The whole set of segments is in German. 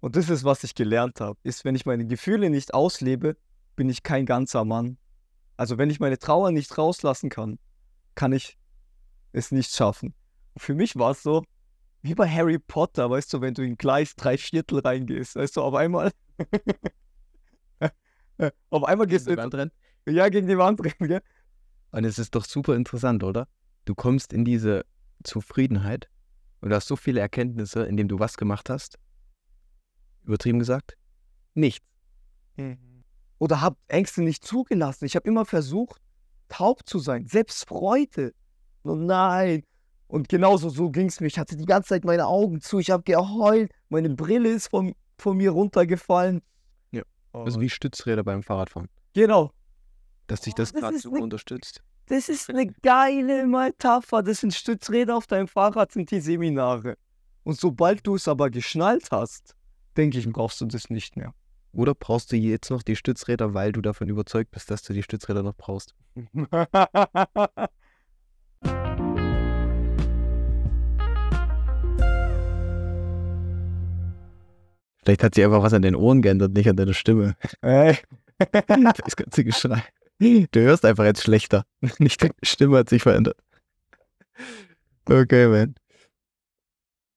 Und das ist, was ich gelernt habe, ist, wenn ich meine Gefühle nicht auslebe, bin ich kein ganzer Mann. Also wenn ich meine Trauer nicht rauslassen kann, kann ich es nicht schaffen. Und für mich war es so, wie bei Harry Potter, weißt du, wenn du in Gleis drei Viertel reingehst, weißt du, auf einmal. auf einmal gehst du. Wand Ja, gegen die Wand rennen, gell? Und es ist doch super interessant, oder? Du kommst in diese Zufriedenheit und hast so viele Erkenntnisse, indem du was gemacht hast. Übertrieben gesagt? Nichts. Oder hab Ängste nicht zugelassen. Ich habe immer versucht, taub zu sein, selbst Freude. Oh nein. Und genauso so ging es mir. Ich hatte die ganze Zeit meine Augen zu. Ich habe geheult. Meine Brille ist von, von mir runtergefallen. Ja. Oh. Also wie Stützräder beim Fahrradfahren. Genau. Dass dich Oh, das das gerade super ne- unterstützt. Das ist eine geile Metapher. Das sind Stützräder auf deinem Fahrrad, sind die Seminare. Und sobald du es aber geschnallt hast, denke ich, brauchst du das nicht mehr. Oder brauchst du jetzt noch die Stützräder, weil du davon überzeugt bist, dass du die Stützräder noch brauchst? Vielleicht hat sich einfach was an den Ohren geändert, nicht an deiner Stimme. Ey. Das ganze Geschrei. Du hörst einfach jetzt schlechter. Nicht deine Stimme hat sich verändert. Okay, man.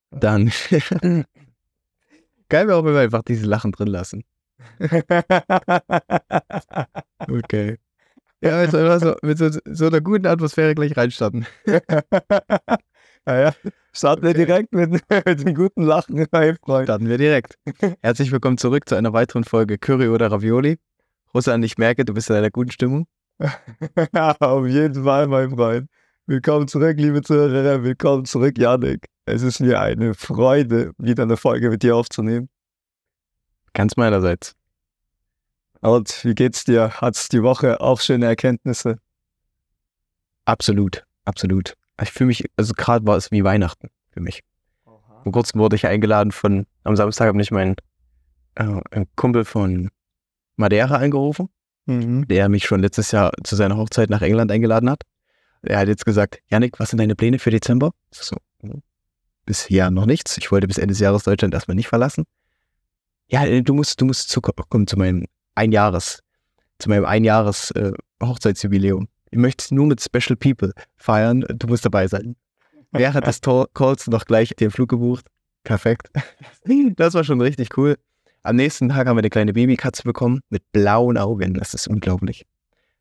Dann. Geil wäre auch, wenn wir einfach diese Lachen drin lassen. Okay. Ja, also einfach so, mit so, so einer guten Atmosphäre gleich reinstarten. naja, starten wir Okay. direkt mit, mit dem guten Lachen, mein Freund. Starten wir direkt. Herzlich willkommen zurück zu einer weiteren Folge Curry oder Ravioli. Russland, ich merke, du bist in einer guten Stimmung. Auf jeden Fall, mein Freund. Willkommen zurück, liebe Zuhörer. Willkommen zurück, Janik. Es ist mir eine Freude, wieder eine Folge mit dir aufzunehmen. Ganz meinerseits. Und wie geht's dir? Hat's die Woche auch schöne Erkenntnisse? Absolut, absolut. Ich fühle mich, also gerade war es wie Weihnachten für mich. Vor kurzem wurde ich eingeladen von, am Samstag habe ich meinen äh, Kumpel von Madeira angerufen, Mhm. der mich schon letztes Jahr zu seiner Hochzeit nach England eingeladen hat. Er hat jetzt gesagt, Janik, was sind deine Pläne für Dezember? Ich So, bisher noch nichts. Ich wollte bis Ende des Jahres Deutschland erstmal nicht verlassen. Ja, äh, du musst, du musst zukommen zu meinem Einjahres, zu meinem Einjahres äh, Hochzeitsjubiläum. Ich möchte nur mit Special People feiern. Du musst dabei sein. Während des Tor- Calls noch gleich den Flug gebucht. Perfekt. Das war schon richtig cool. Am nächsten Tag haben wir eine kleine Babykatze bekommen mit blauen Augen. Das ist unglaublich.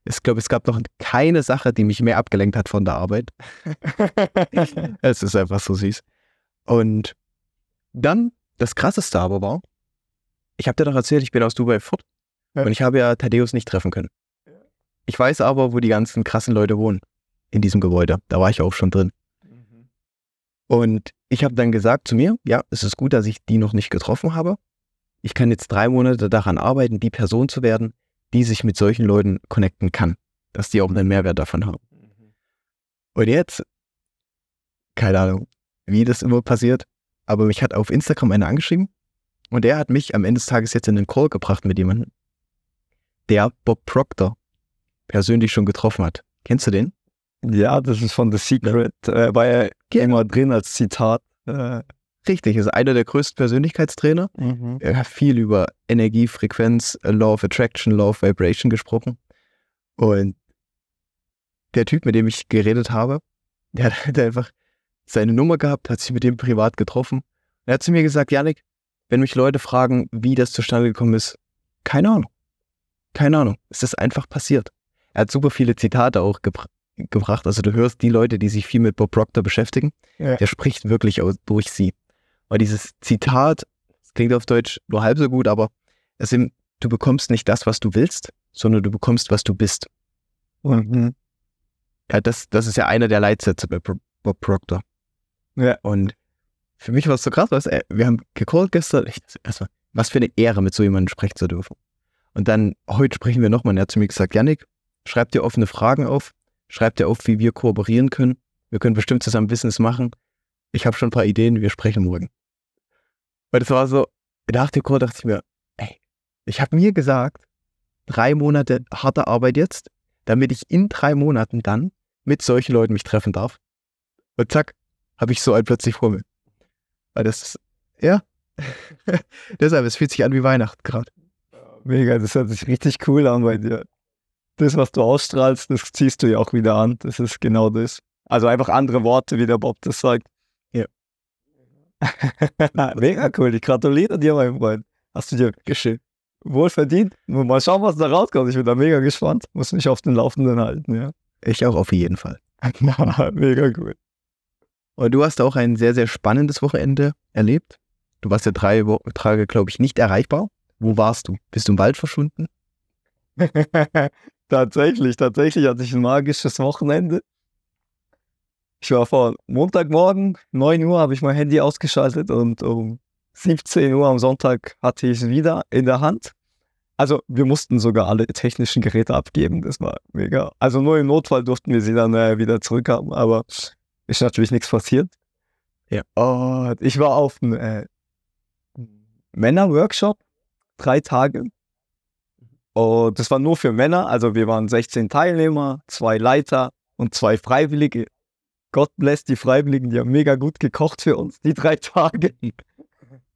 Ich glaube, es gab noch keine Sache, die mich mehr abgelenkt hat von der Arbeit. Es ist einfach so süß. Und dann, das Krasseste aber war, ich habe dir doch erzählt, ich bin aus Dubai fort Ja. und ich habe ja Thaddeus nicht treffen können. Ich weiß aber, wo die ganzen krassen Leute wohnen. In diesem Gebäude. Da war ich auch schon drin. Und ich habe dann gesagt zu mir, ja, es ist gut, dass ich die noch nicht getroffen habe. Ich kann jetzt drei Monate daran arbeiten, die Person zu werden, die sich mit solchen Leuten connecten kann. Dass die auch einen Mehrwert davon haben. Und jetzt, keine Ahnung, wie das immer passiert, aber mich hat auf Instagram einer angeschrieben und der hat mich am Ende des Tages jetzt in den Call gebracht mit jemandem, der Bob Proctor persönlich schon getroffen hat. Kennst du den? Ja, das ist von The Secret. Äh, war ja immer drin als Zitat. Äh, Richtig, ist einer der größten Persönlichkeitstrainer. Er hat viel über Energie, Frequenz, Law of Attraction, Law of Vibration gesprochen. Und der Typ, mit dem ich geredet habe, der hat einfach seine Nummer gehabt, hat sich mit dem privat getroffen. Er hat zu mir gesagt, Janik, wenn mich Leute fragen, wie das zustande gekommen ist, keine Ahnung. Keine Ahnung. Es ist einfach passiert. Er hat super viele Zitate auch gebr gebracht. Also du hörst die Leute, die sich viel mit Bob Proctor beschäftigen, Ja. der spricht wirklich aus, durch sie. Und dieses Zitat, das klingt auf Deutsch nur halb so gut, aber es ist, du bekommst nicht das, was du willst, sondern du bekommst, was du bist. Mhm. Ja, das, das ist ja einer der Leitsätze bei Pro- Bob Proctor. Ja. Und für mich war es so krass, was, ey, wir haben gecallt gestern, ich, erstmal, was für eine Ehre, mit so jemandem sprechen zu dürfen. Und dann, heute sprechen wir nochmal, er hat zu mir gesagt, Janik, schreib dir offene Fragen auf, schreib dir auf, wie wir kooperieren können. Wir können bestimmt zusammen Business machen. Ich habe schon ein paar Ideen, wir sprechen morgen. Weil das war so, nach dem Call dachte ich mir, ey, ich habe mir gesagt, drei Monate harte Arbeit jetzt, damit ich in drei Monaten dann mit solchen Leuten mich treffen darf. Und zack, habe ich so einen plötzlich vor mir. Weil das ist, ja, Deshalb, es fühlt sich an wie Weihnachten gerade. Mega, das hört sich richtig cool an bei dir. Das, was du ausstrahlst, das ziehst du ja auch wieder an. Das ist genau das. Also einfach andere Worte, wie der Bob das sagt. Ja. Mega cool. Ich gratuliere dir, mein Freund. Hast du dir Geschehen. wohl verdient. Mal schauen, was da rauskommt. Ich bin da mega gespannt. Muss mich auf den Laufenden halten, ja. Ich auch auf jeden Fall. mega cool. Und du hast auch ein sehr, sehr spannendes Wochenende erlebt. Du warst ja drei Tage, glaube ich, nicht erreichbar. Wo warst du? Bist du im Wald verschwunden? tatsächlich, tatsächlich hatte ich ein magisches Wochenende. Ich war vor Montagmorgen, 9 Uhr, habe ich mein Handy ausgeschaltet und um 17 Uhr am Sonntag hatte ich es wieder in der Hand. Also wir mussten sogar alle technischen Geräte abgeben, das war mega. Also nur im Notfall durften wir sie dann äh, wieder zurückhaben, aber ist natürlich nichts passiert. Ja. Und ich war auf einem äh, Männer-Workshop, drei Tage. Und das war nur für Männer, also wir waren 16 Teilnehmer, zwei Leiter und zwei Freiwillige. Gott bless die Freiwilligen, die haben mega gut gekocht für uns, die drei Tage.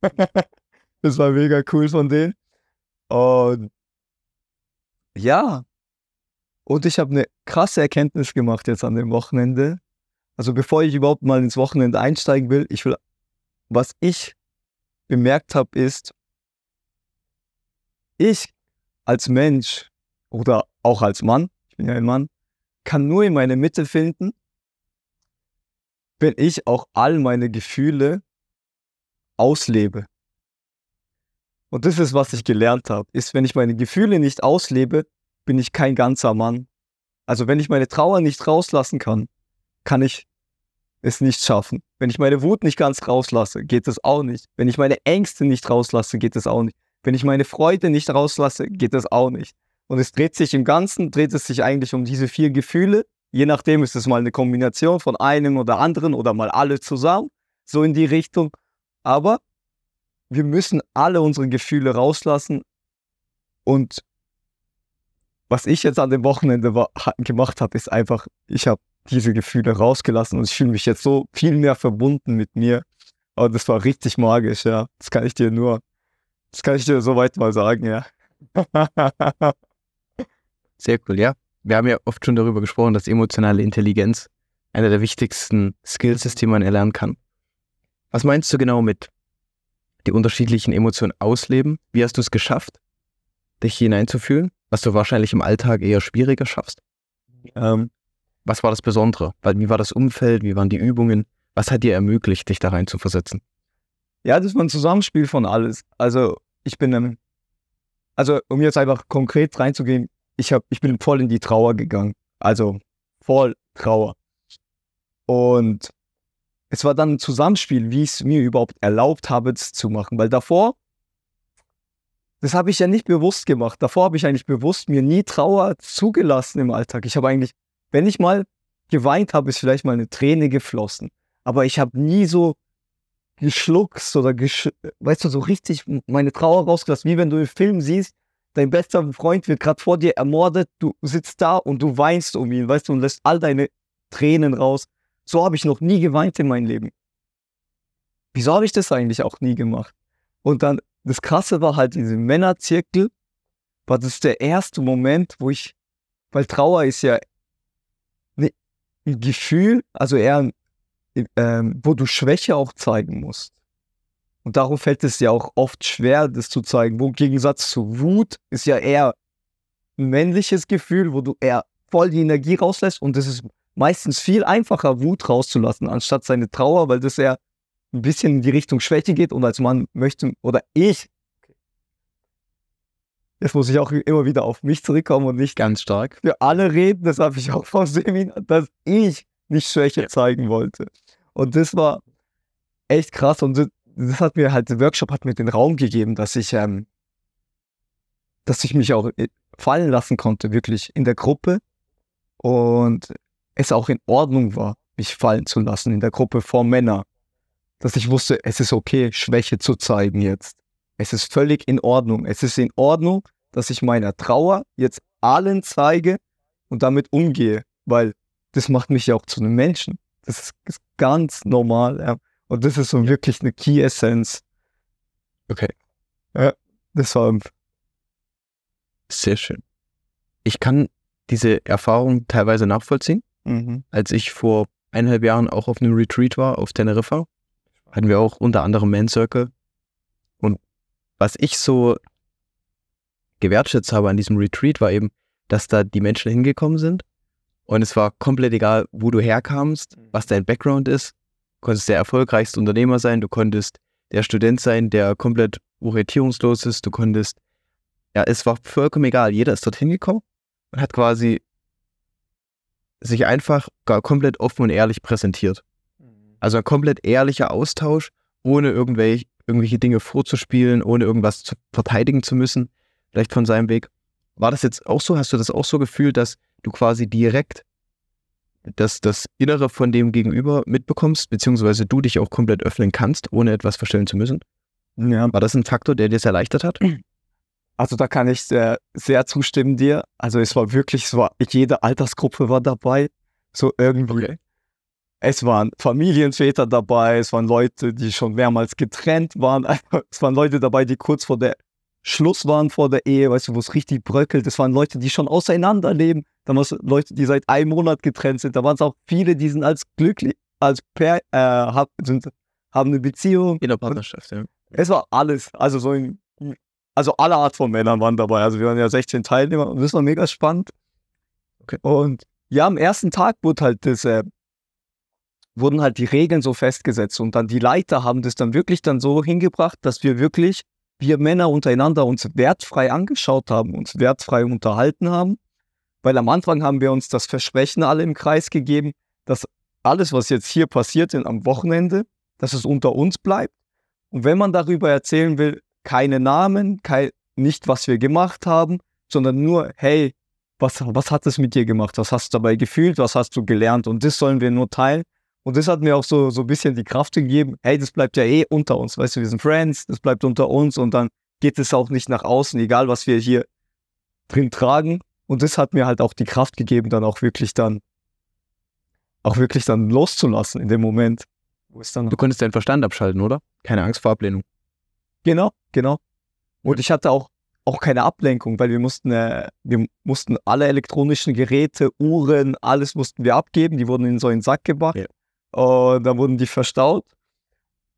das war mega cool von denen. Und ja, und ich habe eine krasse Erkenntnis gemacht jetzt an dem Wochenende. Also bevor ich überhaupt mal ins Wochenende einsteigen will, ich will, was ich bemerkt habe, ist, ich als Mensch oder auch als Mann, ich bin ja ein Mann, kann nur in meine Mitte finden, wenn ich auch all meine Gefühle auslebe. Und das ist, was ich gelernt habe, ist, wenn ich meine Gefühle nicht auslebe, bin ich kein ganzer Mann. Also wenn ich meine Trauer nicht rauslassen kann, kann ich es nicht schaffen. Wenn ich meine Wut nicht ganz rauslasse, geht es auch nicht. Wenn ich meine Ängste nicht rauslasse, geht es auch nicht. Wenn ich meine Freude nicht rauslasse, geht es auch nicht. Und es dreht sich im Ganzen, dreht es sich eigentlich um diese vier Gefühle. Je nachdem ist es mal eine Kombination von einem oder anderen oder mal alle zusammen, so in die Richtung. Aber wir müssen alle unsere Gefühle rauslassen. Und was ich jetzt an dem Wochenende gemacht habe, ist einfach, ich habe diese Gefühle rausgelassen und ich fühle mich jetzt so viel mehr verbunden mit mir. Aber das war richtig magisch, ja. Das kann ich dir nur, das kann ich dir soweit mal sagen, ja. Sehr cool, ja. Wir haben ja oft schon darüber gesprochen, dass emotionale Intelligenz einer der wichtigsten Skills ist, die man erlernen kann. Was meinst du genau mit die unterschiedlichen Emotionen ausleben? Wie hast du es geschafft, dich hineinzufühlen, was du wahrscheinlich im Alltag eher schwieriger schaffst? Ähm, Was war das Besondere? Wie war das Umfeld? Wie waren die Übungen? Was hat dir ermöglicht, dich da rein zu versetzen? Ja, das war ein Zusammenspiel von alles. Also ich bin, ähm, also um jetzt einfach konkret reinzugehen, ich, hab, ich bin voll in die Trauer gegangen. Also voll Trauer. Und es war dann ein Zusammenspiel, wie ich es mir überhaupt erlaubt habe, das zu machen. Weil davor, das habe ich ja nicht bewusst gemacht. Davor habe ich eigentlich bewusst mir nie Trauer zugelassen im Alltag. Ich habe eigentlich, wenn ich mal geweint habe, ist vielleicht mal eine Träne geflossen. Aber ich habe nie so geschluckt oder gesch weißt du, so richtig meine Trauer rausgelassen, wie wenn du im Film siehst, dein bester Freund wird gerade vor dir ermordet, du sitzt da und du weinst um ihn, weißt du, und lässt all deine Tränen raus. So habe ich noch nie geweint in meinem Leben. Wieso habe ich das eigentlich auch nie gemacht? Und dann, das Krasse war halt, diese Männerzirkel, war das der erste Moment, wo ich, weil Trauer ist ja ein Gefühl, also eher ähm, wo du Schwäche auch zeigen musst. Und darum fällt es ja auch oft schwer, das zu zeigen. Wo im Gegensatz zu Wut ist ja eher ein männliches Gefühl, wo du eher voll die Energie rauslässt. Und es ist meistens viel einfacher, Wut rauszulassen, anstatt seine Trauer, weil das ja ein bisschen in die Richtung Schwäche geht. Und als Mann möchte, oder ich, jetzt muss ich auch immer wieder auf mich zurückkommen und nicht Ganz stark. für alle reden, das habe ich auch vom Seminar, dass ich nicht Schwäche Ja. zeigen wollte. Und das war echt krass und das, das hat mir halt, der Workshop hat mir den Raum gegeben, dass ich, ähm, dass ich mich auch äh, fallen lassen konnte, wirklich in der Gruppe und es auch in Ordnung war, mich fallen zu lassen in der Gruppe vor Männern. Dass ich wusste, es ist okay, Schwäche zu zeigen jetzt. Es ist völlig in Ordnung. Es ist in Ordnung, dass ich meiner Trauer jetzt allen zeige und damit umgehe, weil das macht mich ja auch zu einem Menschen. Das ist, ist ganz normal. Ja. Und das ist so wirklich eine Key Essence Okay. Das war Sehr schön. Ich kann diese Erfahrung teilweise nachvollziehen. mhm. Als ich vor eineinhalb Jahren auch auf einem Retreat war auf Teneriffa, hatten wir auch unter anderem Man Circle. Und was ich so gewertschätzt habe an diesem Retreat war eben, dass da die Menschen hingekommen sind und es war komplett egal, wo du herkamst, was dein Background ist. Du konntest der erfolgreichste Unternehmer sein, du konntest der Student sein, der komplett orientierungslos ist, du konntest, ja, es war vollkommen egal. Jeder ist dorthin gekommen und hat quasi sich einfach gar komplett offen und ehrlich präsentiert. Also ein komplett ehrlicher Austausch, ohne irgendwelche, irgendwelche Dinge vorzuspielen, ohne irgendwas zu verteidigen zu müssen, vielleicht von seinem Weg. War das jetzt auch so? Hast du das auch so gefühlt, dass du quasi direkt das, das Innere von dem Gegenüber mitbekommst, beziehungsweise du dich auch komplett öffnen kannst, ohne etwas verstellen zu müssen? Ja, War das ein Faktor, der dir es erleichtert hat? also da kann ich sehr, sehr zustimmen dir. Also es war wirklich, es war, jede Altersgruppe war dabei. So irgendwie. Es waren Familienväter dabei, es waren Leute, die schon mehrmals getrennt waren. Es waren Leute dabei, die kurz vor der Schluss waren vor der Ehe, weißt du, wo es richtig bröckelt. Es waren Leute, die schon auseinanderleben. Dann waren es Leute, die seit einem Monat getrennt sind. Da waren es auch viele, die sind als glücklich, als Per, äh, hab, sind, haben eine Beziehung. In der Partnerschaft, ja. Es war alles. Also so ein, also alle Art von Männern waren dabei. Also wir waren ja 16 Teilnehmer und das war mega spannend. Okay. Und ja, am ersten Tag wurde halt das, äh, wurden halt die Regeln so festgesetzt und dann die Leiter haben das dann wirklich dann so hingebracht, dass wir wirklich, wir Männer untereinander uns wertfrei angeschaut haben, uns wertfrei unterhalten haben. Weil am Anfang haben wir uns das Versprechen alle im Kreis gegeben, dass alles, was jetzt hier passiert ist am Wochenende, dass es unter uns bleibt. Und wenn man darüber erzählen will, keine Namen, kein, nicht was wir gemacht haben, sondern nur, hey, was, was hat es mit dir gemacht? Was hast du dabei gefühlt? Was hast du gelernt? Und das sollen wir nur teilen. Und das hat mir auch so, so ein bisschen die Kraft gegeben, hey, das bleibt ja eh unter uns. Weißt du, wir sind Friends, das bleibt unter uns und dann geht es auch nicht nach außen, egal was wir hier drin tragen. Und das hat mir halt auch die Kraft gegeben, dann auch wirklich dann, auch wirklich dann loszulassen in dem Moment, wo es dann Du konntest deinen Verstand abschalten, oder? Keine Angst vor Ablehnung. Genau, genau. Und ich hatte auch, auch keine Ablenkung, weil wir mussten, äh, wir mussten alle elektronischen Geräte, Uhren, alles mussten wir abgeben. Die wurden in so einen Sack gebracht. Ja. Und dann wurden die verstaut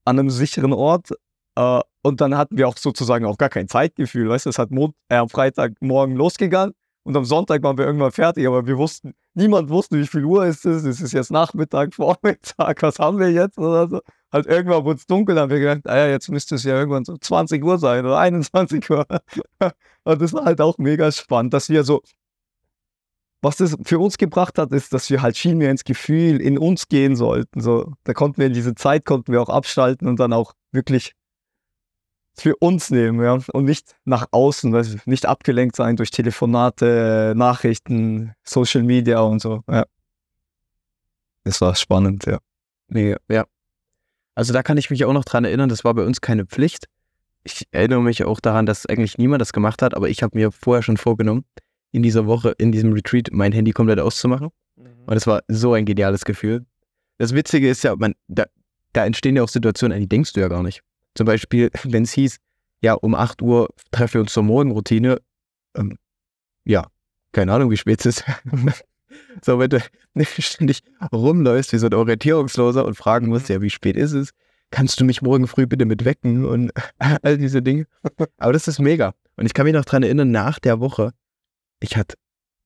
an einem sicheren Ort. Äh, und dann hatten wir auch sozusagen auch gar kein Zeitgefühl. Weißt du, es hat Mond, äh, am Freitagmorgen losgegangen und am Sonntag waren wir irgendwann fertig. Aber wir wussten, niemand wusste, wie viel Uhr ist es. Es ist jetzt Nachmittag, Vormittag, was haben wir jetzt oder so halt irgendwann wurde es dunkel, dann haben wir gedacht, ah ja, jetzt müsste es ja irgendwann so 20 Uhr sein oder 21 Uhr. Und das war halt auch mega spannend, dass wir so, was das für uns gebracht hat, ist, dass wir halt viel mehr ins Gefühl in uns gehen sollten. So, da konnten wir in diese Zeit, konnten wir auch abschalten und dann auch wirklich für uns nehmen, ja, und nicht nach außen, weil nicht abgelenkt sein durch Telefonate, Nachrichten, Social Media und so, ja. Das war spannend, ja. Nee, ja. Also da kann ich mich auch noch dran erinnern, das war bei uns keine Pflicht. Ich erinnere mich auch daran, dass eigentlich niemand das gemacht hat, aber ich habe mir vorher schon vorgenommen, in dieser Woche, in diesem Retreat, mein Handy komplett auszumachen. Und das war so ein geniales Gefühl. Das Witzige ist ja, man, da, da entstehen ja auch Situationen, an die denkst du ja gar nicht. Zum Beispiel, wenn es hieß, ja, um 8 Uhr treffen wir uns zur Morgenroutine. Ähm, ja, keine Ahnung, wie spät es ist. so, wenn du ständig rumläufst wie so ein Orientierungsloser und fragen musst, ja, wie spät ist es? Kannst du mich morgen früh bitte mit wecken und all diese Dinge? Aber das ist mega. Und ich kann mich noch dran erinnern, nach der Woche, ich hatte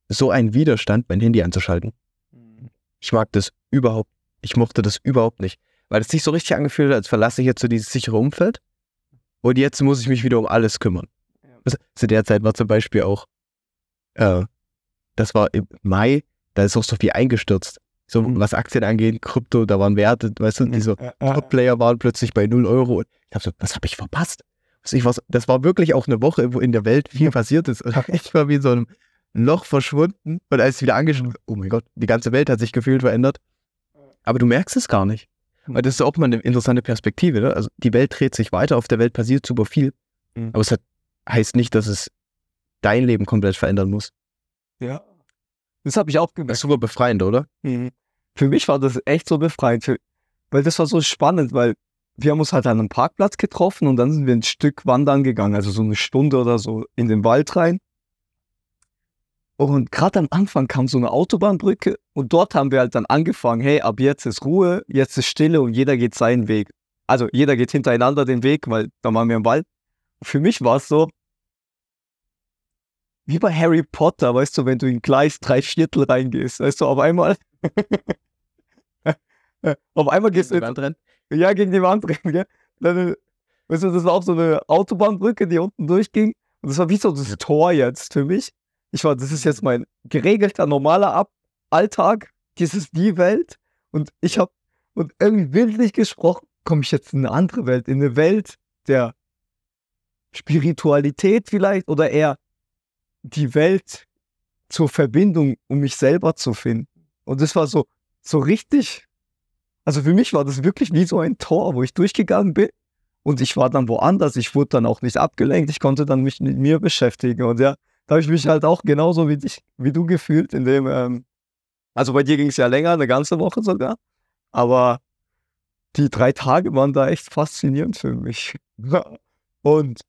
so einen Widerstand, mein Handy anzuschalten. Ich mag das überhaupt, ich mochte das überhaupt nicht. Weil es sich so richtig angefühlt hat, als verlasse ich jetzt so dieses sichere Umfeld und jetzt muss ich mich wieder um alles kümmern. Also, zu der Zeit war zum Beispiel auch, äh, das war im Mai, da ist auch so viel eingestürzt. So Mhm. was Aktien angeht, Krypto, da waren Werte, weißt du, die so Ja, ja, Top-Player waren plötzlich bei 0 Euro. Und ich habe so, was habe ich verpasst? Ich was, das war wirklich auch eine Woche, wo in der Welt viel passiert ist. Und ich war wie in so einem Loch verschwunden. Und als ich wieder angeschaut oh mein Gott, die ganze Welt hat sich gefühlt verändert. Aber du merkst es gar nicht. Weil das ist auch mal eine interessante Perspektive. Ne? Also die Welt dreht sich weiter, auf der Welt passiert super viel. Mhm. Aber es hat, heißt nicht, dass es dein Leben komplett verändern muss. ja. Das habe ich auch Das gemerkt. ist super befreiend, oder? Mhm. Für mich war das echt so befreiend, weil das war so spannend, weil wir haben uns halt an einem Parkplatz getroffen und dann sind wir ein Stück wandern gegangen, also so eine Stunde oder so in den Wald rein. Und gerade am Anfang kam so eine Autobahnbrücke und dort haben wir halt dann angefangen, hey, ab jetzt ist Ruhe, jetzt ist Stille und jeder geht seinen Weg. Also jeder geht hintereinander den Weg, weil da waren wir im Wald. Für mich war es so, wie bei Harry Potter, weißt du, wenn du in Gleis drei Viertel reingehst, weißt du, auf einmal, auf einmal gehst du, ja, gegen die Wand rennen, gell? Dann, weißt du, das war auch so eine Autobahnbrücke, die unten durchging und das war wie so das Tor jetzt für mich ich war, das ist jetzt mein geregelter, normaler Ab Alltag, das ist die Welt und ich habe, und irgendwie bildlich gesprochen, komme ich jetzt in eine andere Welt, in eine Welt der Spiritualität vielleicht oder eher die Welt zur Verbindung, um mich selber zu finden. Und das war so, so richtig, also für mich war das wirklich wie so ein Tor, wo ich durchgegangen bin. Und ich war dann woanders, ich wurde dann auch nicht abgelenkt, ich konnte dann mich mit mir beschäftigen. Und ja, da habe ich mich halt auch genauso wie dich, wie du gefühlt, in dem, ähm, also bei dir ging es ja länger, eine ganze Woche sogar, aber die drei Tage waren da echt faszinierend für mich. Und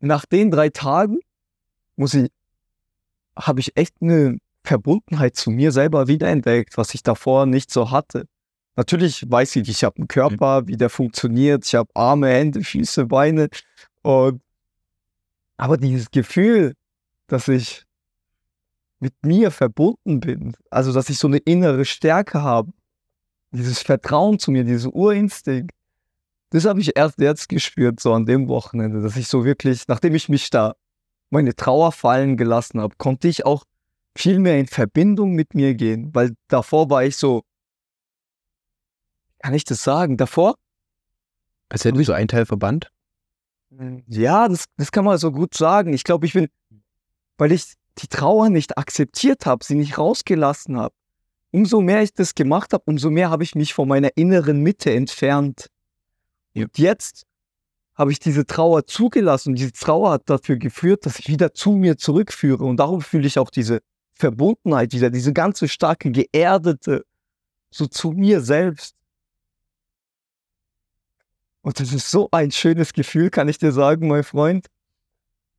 nach den drei Tagen muss ich, habe ich echt eine Verbundenheit zu mir selber wiederentdeckt, was ich davor nicht so hatte. Natürlich weiß ich, ich habe einen Körper, wie der funktioniert, ich habe Arme, Hände, Füße, Beine. Und aber dieses Gefühl, dass ich mit mir verbunden bin, also dass ich so eine innere Stärke habe, dieses Vertrauen zu mir, diesen Urinstinkt, das habe ich erst jetzt gespürt, so an dem Wochenende, dass ich so wirklich, nachdem ich mich da meine Trauer fallen gelassen habe, konnte ich auch viel mehr in Verbindung mit mir gehen, weil davor war ich so, kann ich das sagen, davor? Als hätte ich so ein Teil verbannt? Ja, das, das kann man so gut sagen. Ich glaube, ich bin, weil ich die Trauer nicht akzeptiert habe, sie nicht rausgelassen habe. Umso mehr ich das gemacht habe, umso mehr habe ich mich von meiner inneren Mitte entfernt. Und jetzt habe ich diese Trauer zugelassen und diese Trauer hat dafür geführt, dass ich wieder zu mir zurückführe. Und darum fühle ich auch diese Verbundenheit wieder, diese ganze starke, geerdete, so zu mir selbst. Und das ist so ein schönes Gefühl, kann ich dir sagen, mein Freund.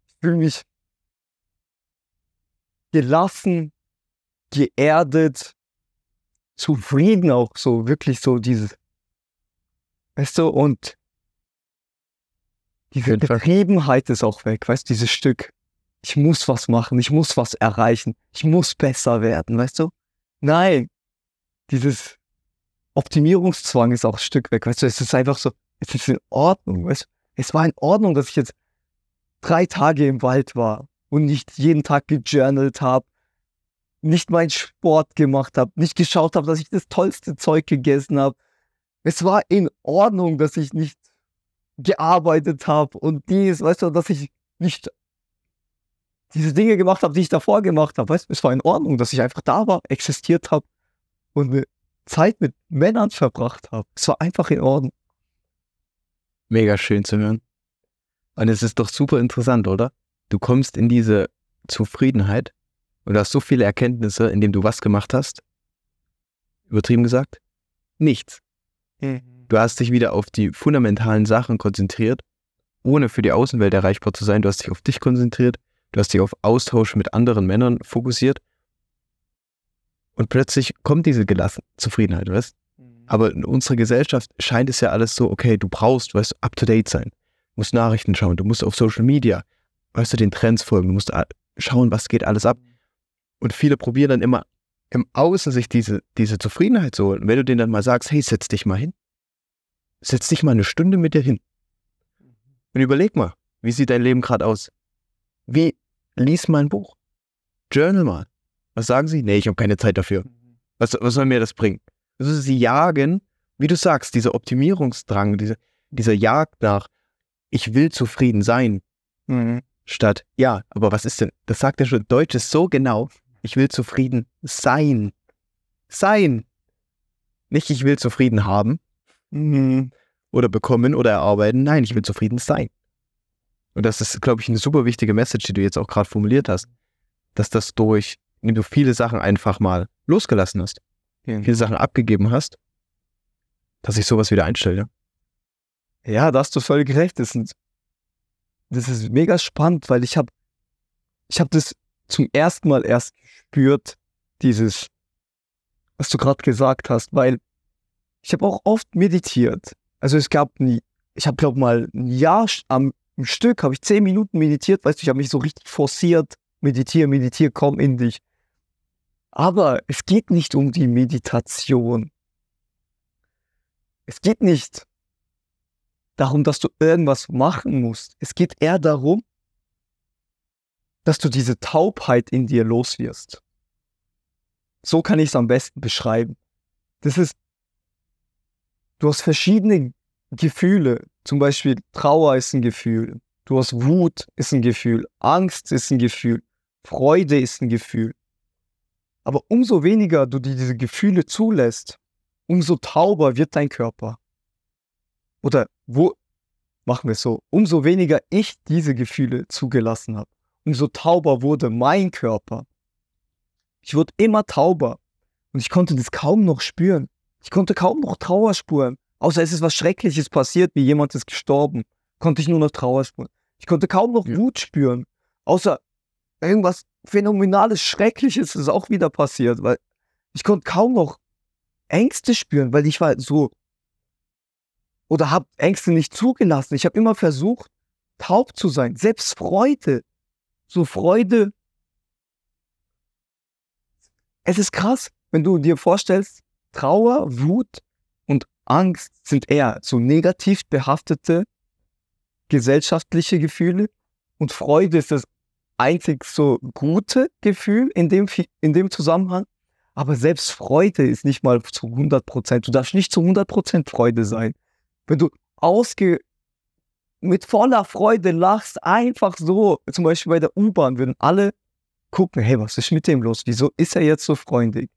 Ich fühle mich gelassen, geerdet, zufrieden auch so, wirklich so dieses, weißt du, und diese Betriebenheit ist auch weg, weißt du, dieses Stück. Ich muss was machen, ich muss was erreichen, ich muss besser werden, weißt du? Nein, dieses Optimierungszwang ist auch ein Stück weg, weißt du, es ist einfach so, es ist in Ordnung. Weißt? Es war in Ordnung, dass ich jetzt drei Tage im Wald war und nicht jeden Tag gejournalt habe, nicht meinen Sport gemacht habe, nicht geschaut habe, dass ich das tollste Zeug gegessen habe. Es war in Ordnung, dass ich nicht gearbeitet habe und dies, weißt du, dass ich nicht diese Dinge gemacht habe, die ich davor gemacht habe. Weißt du, es war in Ordnung, dass ich einfach da war, existiert habe und eine Zeit mit Männern verbracht habe. Es war einfach in Ordnung mega schön zu hören. Und es ist doch super interessant, oder? Du kommst in diese Zufriedenheit und hast so viele Erkenntnisse, indem du was gemacht hast. Übertrieben gesagt? Nichts. Mhm. Du hast dich wieder auf die fundamentalen Sachen konzentriert, ohne für die Außenwelt erreichbar zu sein. Du hast dich auf dich konzentriert, du hast dich auf Austausch mit anderen Männern fokussiert. Und plötzlich kommt diese gelassen Zufriedenheit, weißt aber in unserer Gesellschaft scheint es ja alles so, okay, du brauchst, weißt du, up to date sein. Du musst Nachrichten schauen, du musst auf Social Media, weißt du, den Trends folgen, du musst schauen, was geht alles ab. Und viele probieren dann immer im Außen sich diese, diese Zufriedenheit zu holen. Und wenn du denen dann mal sagst, hey, setz dich mal hin. Setz dich mal eine Stunde mit dir hin. Und überleg mal, wie sieht dein Leben gerade aus? Wie, lies mal ein Buch. Journal mal. Was sagen sie? Nee, ich habe keine Zeit dafür. Was, was soll mir das bringen? Also sie jagen, wie du sagst, dieser Optimierungsdrang, diese, dieser Jagd nach, ich will zufrieden sein, mhm. statt, ja, aber was ist denn, das sagt ja schon, Deutsch ist so genau, ich will zufrieden sein. Sein. Nicht, ich will zufrieden haben mhm. oder bekommen oder erarbeiten. Nein, ich will zufrieden sein. Und das ist, glaube ich, eine super wichtige Message, die du jetzt auch gerade formuliert hast, dass das durch, wenn du viele Sachen einfach mal losgelassen hast, viele Sachen abgegeben hast, dass ich sowas wieder einstelle. Ja, da hast du völlig recht. Das, sind, das ist mega spannend, weil ich habe ich hab das zum ersten Mal erst gespürt, dieses, was du gerade gesagt hast, weil ich habe auch oft meditiert. Also es gab nie, ich habe glaube mal ein Jahr am Stück, habe ich zehn Minuten meditiert, weißt du, ich habe mich so richtig forciert, meditiere, meditiere, komm in dich. Aber es geht nicht um die Meditation. Es geht nicht darum, dass du irgendwas machen musst. Es geht eher darum, dass du diese Taubheit in dir loswirst. So kann ich es am besten beschreiben. Das ist, du hast verschiedene Gefühle. Zum Beispiel Trauer ist ein Gefühl. Du hast Wut ist ein Gefühl. Angst ist ein Gefühl. Freude ist ein Gefühl. Aber umso weniger du dir diese Gefühle zulässt, umso tauber wird dein Körper. Oder wo, machen wir es so, umso weniger ich diese Gefühle zugelassen habe, umso tauber wurde mein Körper. Ich wurde immer tauber und ich konnte das kaum noch spüren. Ich konnte kaum noch Trauer spüren. Außer es ist was Schreckliches passiert, wie jemand ist gestorben, konnte ich nur noch Trauer spüren. Ich konnte kaum noch ja. Wut spüren. Außer irgendwas Phänomenales, Schreckliches ist auch wieder passiert, weil ich konnte kaum noch Ängste spüren, weil ich war so oder habe Ängste nicht zugelassen. Ich habe immer versucht, taub zu sein. Selbst Freude, so Freude. Es ist krass, wenn du dir vorstellst, Trauer, Wut Angst sind eher so negativ behaftete gesellschaftliche Gefühle und Freude ist das einzig so gute Gefühl in dem, in dem Zusammenhang. Aber selbst Freude ist nicht mal zu 100 Prozent. Du darfst nicht zu 100 Prozent Freude sein. Wenn du ausge mit voller Freude lachst, einfach so, zum Beispiel bei der U-Bahn, würden alle gucken, hey, was ist mit dem los? Wieso ist er jetzt so freundlich?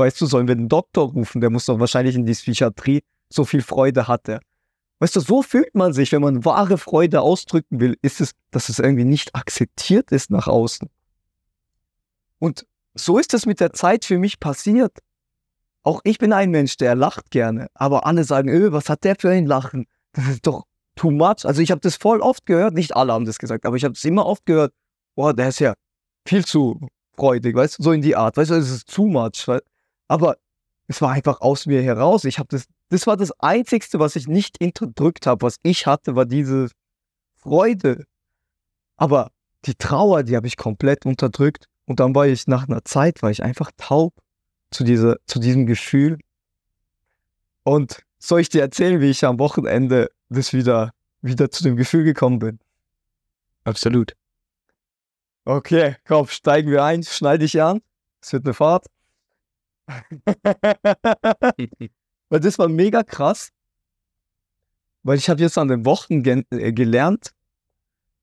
Weißt du, sollen wir den Doktor rufen? Der muss doch wahrscheinlich in die Psychiatrie. So viel Freude hat er. Weißt du, so fühlt man sich, wenn man wahre Freude ausdrücken will, ist es, dass es irgendwie nicht akzeptiert ist nach außen. Und so ist es mit der Zeit für mich passiert. Auch ich bin ein Mensch, der lacht gerne, aber alle sagen, öh, was hat der für ein Lachen? Das ist doch too much. Also ich habe das voll oft gehört, nicht alle haben das gesagt, aber ich habe es immer oft gehört, boah, der ist ja viel zu freudig, weißt du, so in die Art, weißt du, das ist too much. Weil, aber es war einfach aus mir heraus. Ich habe das, das war das Einzigste, was ich nicht unterdrückt habe, was ich hatte, war diese Freude. Aber die Trauer, die habe ich komplett unterdrückt. Und dann war ich nach einer Zeit, war ich einfach taub zu, dieser, zu diesem Gefühl. Und soll ich dir erzählen, wie ich am Wochenende das wieder, wieder zu dem Gefühl gekommen bin? Absolut. Okay, komm, steigen wir ein, schnall dich an. Es wird eine Fahrt. Weil das war mega krass. Weil ich habe jetzt an den Wochen äh, gelernt,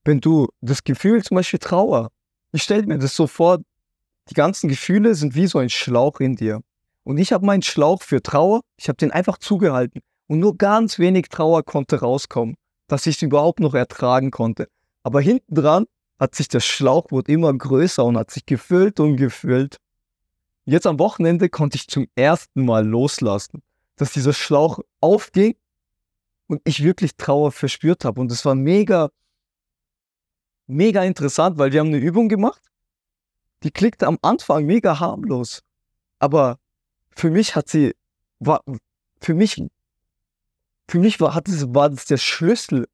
wenn du das Gefühl, zum Beispiel Trauer, ich stelle mir das so vor, die ganzen Gefühle sind wie so ein Schlauch in dir. Und ich habe meinen Schlauch für Trauer, ich habe den einfach zugehalten. Und nur ganz wenig Trauer konnte rauskommen, dass ich es überhaupt noch ertragen konnte. Aber hinten dran hat sich der Schlauch wurde immer größer und hat sich gefüllt und gefüllt. Jetzt am Wochenende konnte ich zum ersten Mal loslassen, dass dieser Schlauch aufging und ich wirklich Trauer verspürt habe. Und es war mega, mega interessant, weil wir haben eine Übung gemacht, die klickte am Anfang mega harmlos. Aber für mich hat sie, war, für mich, für mich war, hat es, war das der Schlüssel,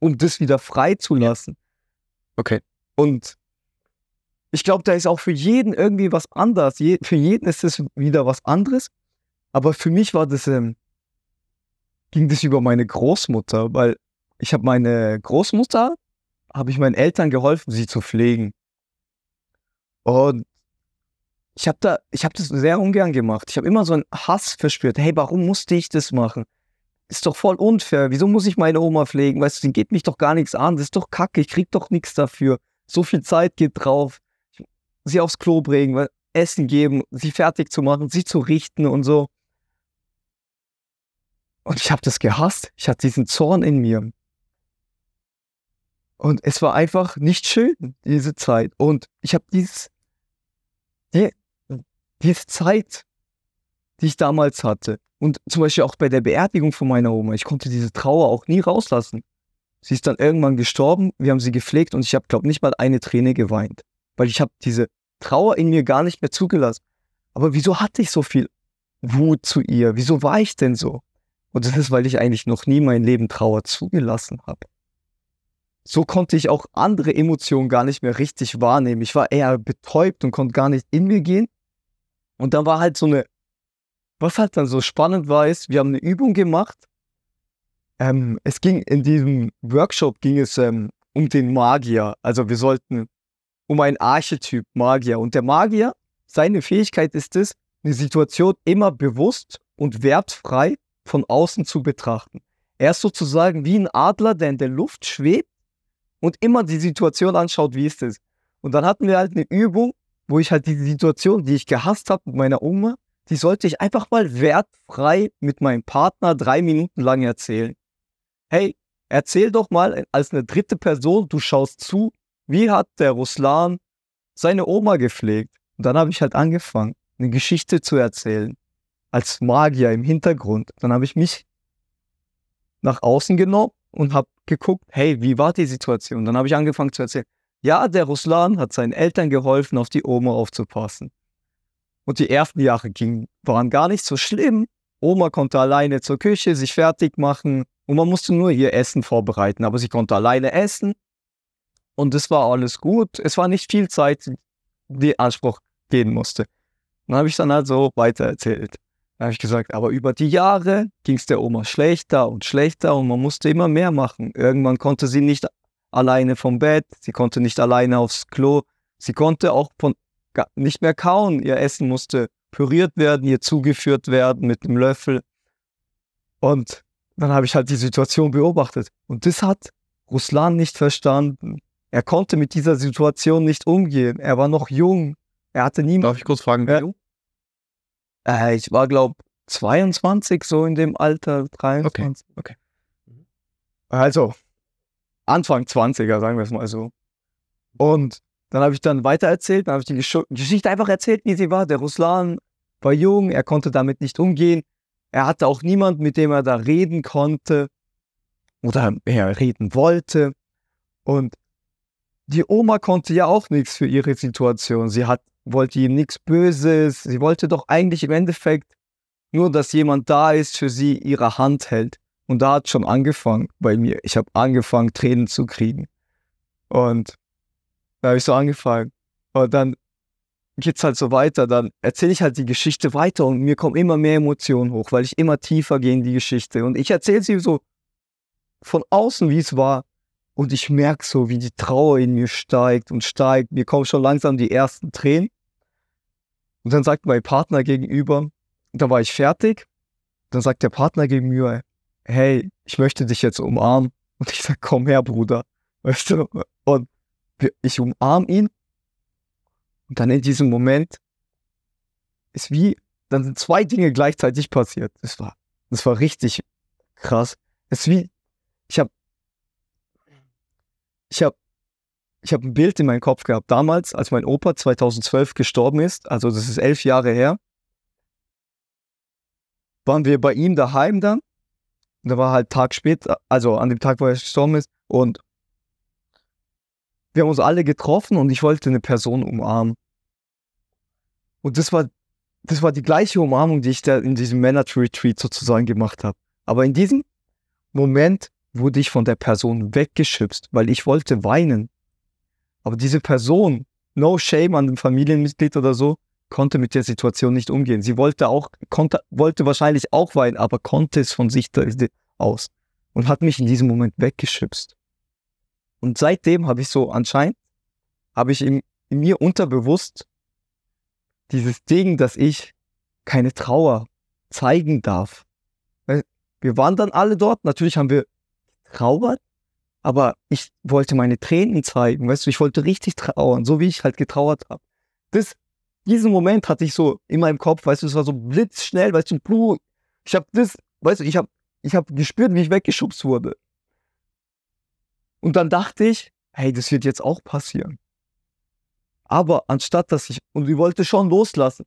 um das wieder freizulassen. Okay. Und ich glaube, da ist auch für jeden irgendwie was anderes. Je, für jeden ist es wieder was anderes. Aber für mich war das, ähm, ging das über meine Großmutter, weil ich habe meine Großmutter, habe ich meinen Eltern geholfen, sie zu pflegen. Und ich habe da, ich das sehr ungern gemacht. Ich habe immer so einen Hass verspürt. Hey, warum musste ich das machen? Ist doch voll unfair. Wieso muss ich meine Oma pflegen? Weißt du, die geht mich doch gar nichts an. Das ist doch kacke. Ich krieg doch nichts dafür. So viel Zeit geht drauf. Sie aufs Klo bringen, Essen geben, sie fertig zu machen, sie zu richten und so. Und ich habe das gehasst. Ich hatte diesen Zorn in mir. Und es war einfach nicht schön, diese Zeit. Und ich habe dieses, die, diese Zeit die ich damals hatte. Und zum Beispiel auch bei der Beerdigung von meiner Oma. Ich konnte diese Trauer auch nie rauslassen. Sie ist dann irgendwann gestorben, wir haben sie gepflegt und ich habe, glaube nicht mal eine Träne geweint. Weil ich habe diese Trauer in mir gar nicht mehr zugelassen. Aber wieso hatte ich so viel Wut zu ihr? Wieso war ich denn so? Und das ist, weil ich eigentlich noch nie mein Leben Trauer zugelassen habe. So konnte ich auch andere Emotionen gar nicht mehr richtig wahrnehmen. Ich war eher betäubt und konnte gar nicht in mir gehen. Und dann war halt so eine was halt dann so spannend war, ist, wir haben eine Übung gemacht. Ähm, es ging in diesem Workshop ging es ähm, um den Magier. Also wir sollten um einen Archetyp Magier. Und der Magier, seine Fähigkeit ist es, eine Situation immer bewusst und wertfrei von außen zu betrachten. Er ist sozusagen wie ein Adler, der in der Luft schwebt und immer die Situation anschaut, wie ist es. Und dann hatten wir halt eine Übung, wo ich halt die Situation, die ich gehasst habe mit meiner Oma, die sollte ich einfach mal wertfrei mit meinem Partner drei Minuten lang erzählen. Hey, erzähl doch mal als eine dritte Person, du schaust zu, wie hat der Ruslan seine Oma gepflegt? Und dann habe ich halt angefangen, eine Geschichte zu erzählen. Als Magier im Hintergrund. Dann habe ich mich nach außen genommen und habe geguckt, hey, wie war die Situation? Dann habe ich angefangen zu erzählen. Ja, der Ruslan hat seinen Eltern geholfen, auf die Oma aufzupassen. Und die ersten Jahre ging, waren gar nicht so schlimm. Oma konnte alleine zur Küche sich fertig machen und man musste nur ihr Essen vorbereiten. Aber sie konnte alleine essen und es war alles gut. Es war nicht viel Zeit, die Anspruch gehen musste. Dann habe ich dann halt so weitererzählt. Dann habe ich gesagt, aber über die Jahre ging es der Oma schlechter und schlechter und man musste immer mehr machen. Irgendwann konnte sie nicht alleine vom Bett, sie konnte nicht alleine aufs Klo, sie konnte auch von nicht mehr kauen. Ihr Essen musste püriert werden, ihr zugeführt werden mit einem Löffel. Und dann habe ich halt die Situation beobachtet. Und das hat Ruslan nicht verstanden. Er konnte mit dieser Situation nicht umgehen. Er war noch jung. Er hatte niemanden. Darf ich kurz fragen, wie jung? Äh, ich war, glaube 22, so in dem Alter, 23. Okay. okay. Also, Anfang 20er, sagen wir es mal so. Und dann habe ich dann weitererzählt, dann habe ich die Gesch Geschichte einfach erzählt, wie sie war. Der Ruslan war jung, er konnte damit nicht umgehen. Er hatte auch niemanden, mit dem er da reden konnte oder er reden wollte. Und die Oma konnte ja auch nichts für ihre Situation. Sie hat, wollte ihm nichts Böses. Sie wollte doch eigentlich im Endeffekt nur, dass jemand da ist, für sie ihre Hand hält. Und da hat schon angefangen bei mir. Ich habe angefangen, Tränen zu kriegen. Und da habe ich so angefangen. Und dann geht es halt so weiter. Dann erzähle ich halt die Geschichte weiter und mir kommen immer mehr Emotionen hoch, weil ich immer tiefer gehe in die Geschichte. Und ich erzähle sie so von außen, wie es war. Und ich merke so, wie die Trauer in mir steigt und steigt. Mir kommen schon langsam die ersten Tränen. Und dann sagt mein Partner gegenüber, da war ich fertig. Dann sagt der Partner gegenüber, hey, ich möchte dich jetzt umarmen. Und ich sage, komm her, Bruder. Weißt du? Und ich umarme ihn und dann in diesem Moment ist wie, dann sind zwei Dinge gleichzeitig passiert. Das war, das war richtig krass. Es ist wie, ich habe, ich habe, ich habe ein Bild in meinem Kopf gehabt. Damals, als mein Opa 2012 gestorben ist, also das ist elf Jahre her, waren wir bei ihm daheim dann. Da war halt Tag später, also an dem Tag, wo er gestorben ist. Und wir haben uns alle getroffen und ich wollte eine Person umarmen. Und das war, das war die gleiche Umarmung, die ich da in diesem Männer-Retreat sozusagen gemacht habe. Aber in diesem Moment wurde ich von der Person weggeschubst, weil ich wollte weinen. Aber diese Person, no shame an dem Familienmitglied oder so, konnte mit der Situation nicht umgehen. Sie wollte auch, konnte, wollte wahrscheinlich auch weinen, aber konnte es von sich aus und hat mich in diesem Moment weggeschubst. Und seitdem habe ich so anscheinend, habe ich in, in mir unterbewusst dieses Ding, dass ich keine Trauer zeigen darf. Wir waren dann alle dort, natürlich haben wir trauert, aber ich wollte meine Tränen zeigen, weißt du, ich wollte richtig trauern, so wie ich halt getrauert habe. Das, diesen Moment hatte ich so in meinem Kopf, weißt du, es war so blitzschnell, weißt du, Blut. Ich habe das, weißt du, ich habe ich hab gespürt, wie ich weggeschubst wurde. Und dann dachte ich, hey, das wird jetzt auch passieren. Aber anstatt dass ich, und ich wollte schon loslassen,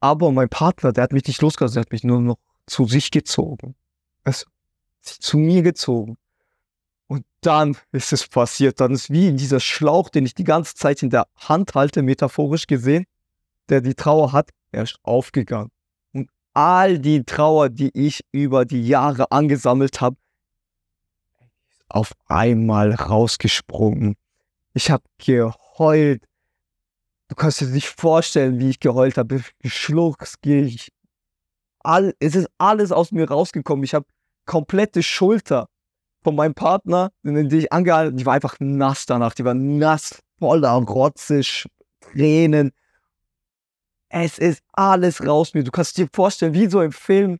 Aber mein Partner, der hat mich nicht losgelassen, der hat mich nur noch zu sich gezogen. Also, zu mir gezogen. Und dann ist es passiert. Dann ist wie in dieser Schlauch, den ich die ganze Zeit in der Hand halte, metaphorisch gesehen, der die Trauer hat, er ist aufgegangen. Und all die Trauer, die ich über die Jahre angesammelt habe, auf einmal rausgesprungen. Ich habe geheult. Du kannst dir nicht vorstellen, wie ich geheult habe. Geschluckt, ich. All, es ist alles aus mir rausgekommen. Ich habe komplette Schulter von meinem Partner, die ich angehalten Die war einfach nass danach. Die war nass, voller Rotze, Tränen. Es ist alles raus mir. Du kannst dir vorstellen, wie so im Film,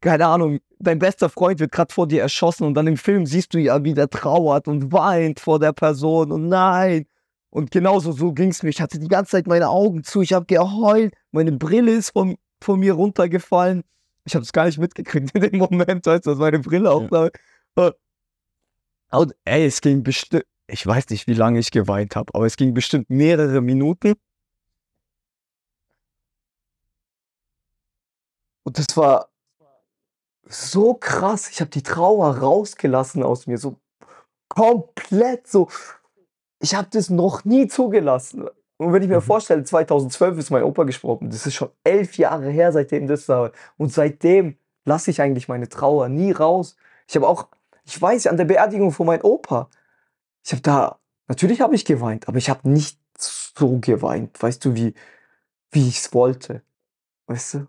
keine Ahnung, dein bester Freund wird gerade vor dir erschossen und dann im Film siehst du ja, wie der trauert und weint vor der Person und nein. Und genauso so ging es mir. Ich hatte die ganze Zeit meine Augen zu, ich habe geheult, meine Brille ist von, von mir runtergefallen. Ich habe es gar nicht mitgekriegt in dem Moment, du, dass meine Brille auch ja. da. Und ey, es ging bestimmt, ich weiß nicht, wie lange ich geweint habe, aber es ging bestimmt mehrere Minuten. Und das war so krass. Ich habe die Trauer rausgelassen aus mir, so komplett so. Ich habe das noch nie zugelassen. Und wenn ich mir mhm. vorstelle, 2012 ist mein Opa gesprochen, das ist schon elf Jahre her, seitdem das war. Und seitdem lasse ich eigentlich meine Trauer nie raus. Ich habe auch, ich weiß, an der Beerdigung von meinem Opa, ich habe da, natürlich habe ich geweint, aber ich habe nicht so geweint, weißt du, wie, wie ich es wollte. Weißt du?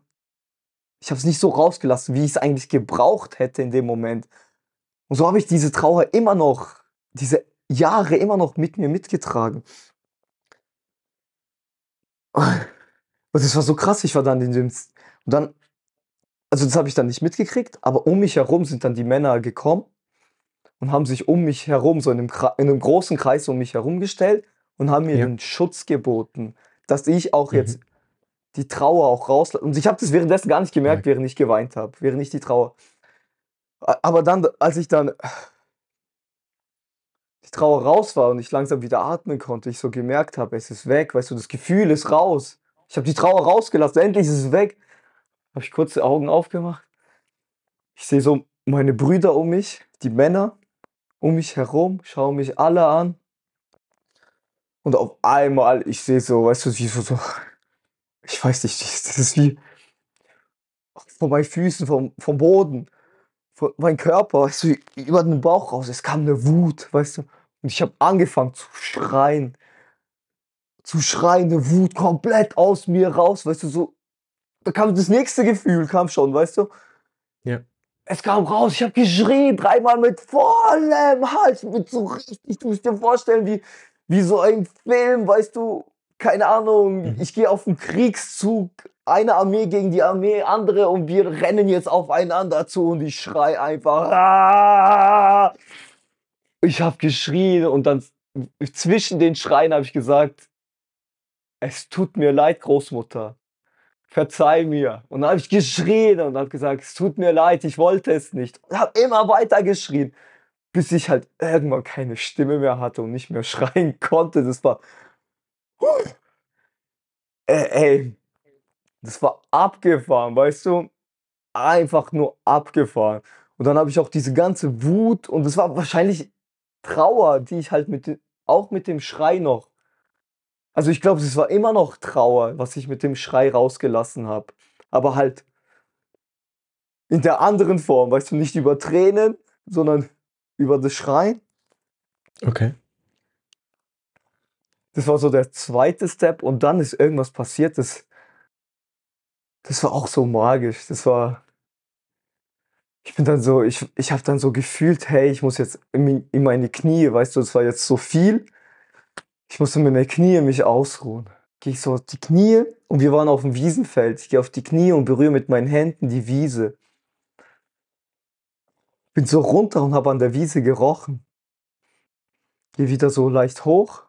Ich habe es nicht so rausgelassen, wie ich es eigentlich gebraucht hätte in dem Moment. Und so habe ich diese Trauer immer noch, diese Jahre immer noch mit mir mitgetragen. Und es war so krass, ich war dann in dem. Und dann, also das habe ich dann nicht mitgekriegt, aber um mich herum sind dann die Männer gekommen und haben sich um mich herum, so in einem, in einem großen Kreis um mich herum gestellt und haben mir ja. den Schutz geboten, dass ich auch mhm. jetzt die Trauer auch rauslasse. Und ich habe das währenddessen gar nicht gemerkt, während ich geweint habe, während ich die Trauer. Aber dann, als ich dann die Trauer raus war und ich langsam wieder atmen konnte, ich so gemerkt habe, es ist weg, weißt du, das Gefühl ist raus. Ich habe die Trauer rausgelassen, endlich ist es weg. Habe ich kurz die Augen aufgemacht. Ich sehe so meine Brüder um mich, die Männer um mich herum, schauen mich alle an. Und auf einmal, ich sehe so, weißt du, wie so, so ich weiß nicht, das ist wie von meinen Füßen, vom, vom Boden, von meinem Körper, weißt du, über den Bauch raus. Es kam eine Wut, weißt du. Und ich habe angefangen zu schreien. Zu schreien, eine Wut komplett aus mir raus, weißt du, so. Da kam das nächste Gefühl, kam schon, weißt du. Ja. Es kam raus, ich habe geschrien, dreimal mit vollem Hals, mit so richtig, du musst dir vorstellen, wie, wie so ein Film, weißt du, keine Ahnung, mhm. ich gehe auf einen Kriegszug, eine Armee gegen die Armee, andere und wir rennen jetzt aufeinander zu und ich schrei einfach. Aah! Ich habe geschrien und dann zwischen den Schreien habe ich gesagt, es tut mir leid, Großmutter. Verzeih mir. Und dann habe ich geschrien und habe gesagt, es tut mir leid, ich wollte es nicht. Und habe immer weiter geschrien, bis ich halt irgendwann keine Stimme mehr hatte und nicht mehr schreien konnte. Das war Ey, ey, das war abgefahren, weißt du? Einfach nur abgefahren. Und dann habe ich auch diese ganze Wut und es war wahrscheinlich Trauer, die ich halt mit, auch mit dem Schrei noch. Also ich glaube, es war immer noch Trauer, was ich mit dem Schrei rausgelassen habe. Aber halt in der anderen Form, weißt du, nicht über Tränen, sondern über das Schreien. Okay. Das war so der zweite Step und dann ist irgendwas passiert, das, das war auch so magisch. Das war, ich bin dann so, ich, ich habe dann so gefühlt, hey, ich muss jetzt in, in meine Knie, weißt du, das war jetzt so viel. Ich musste mit meinen Knie mich ausruhen. Gehe ich so auf die Knie und wir waren auf dem Wiesenfeld. Ich gehe auf die Knie und berühre mit meinen Händen die Wiese. Bin so runter und habe an der Wiese gerochen. Gehe wieder so leicht hoch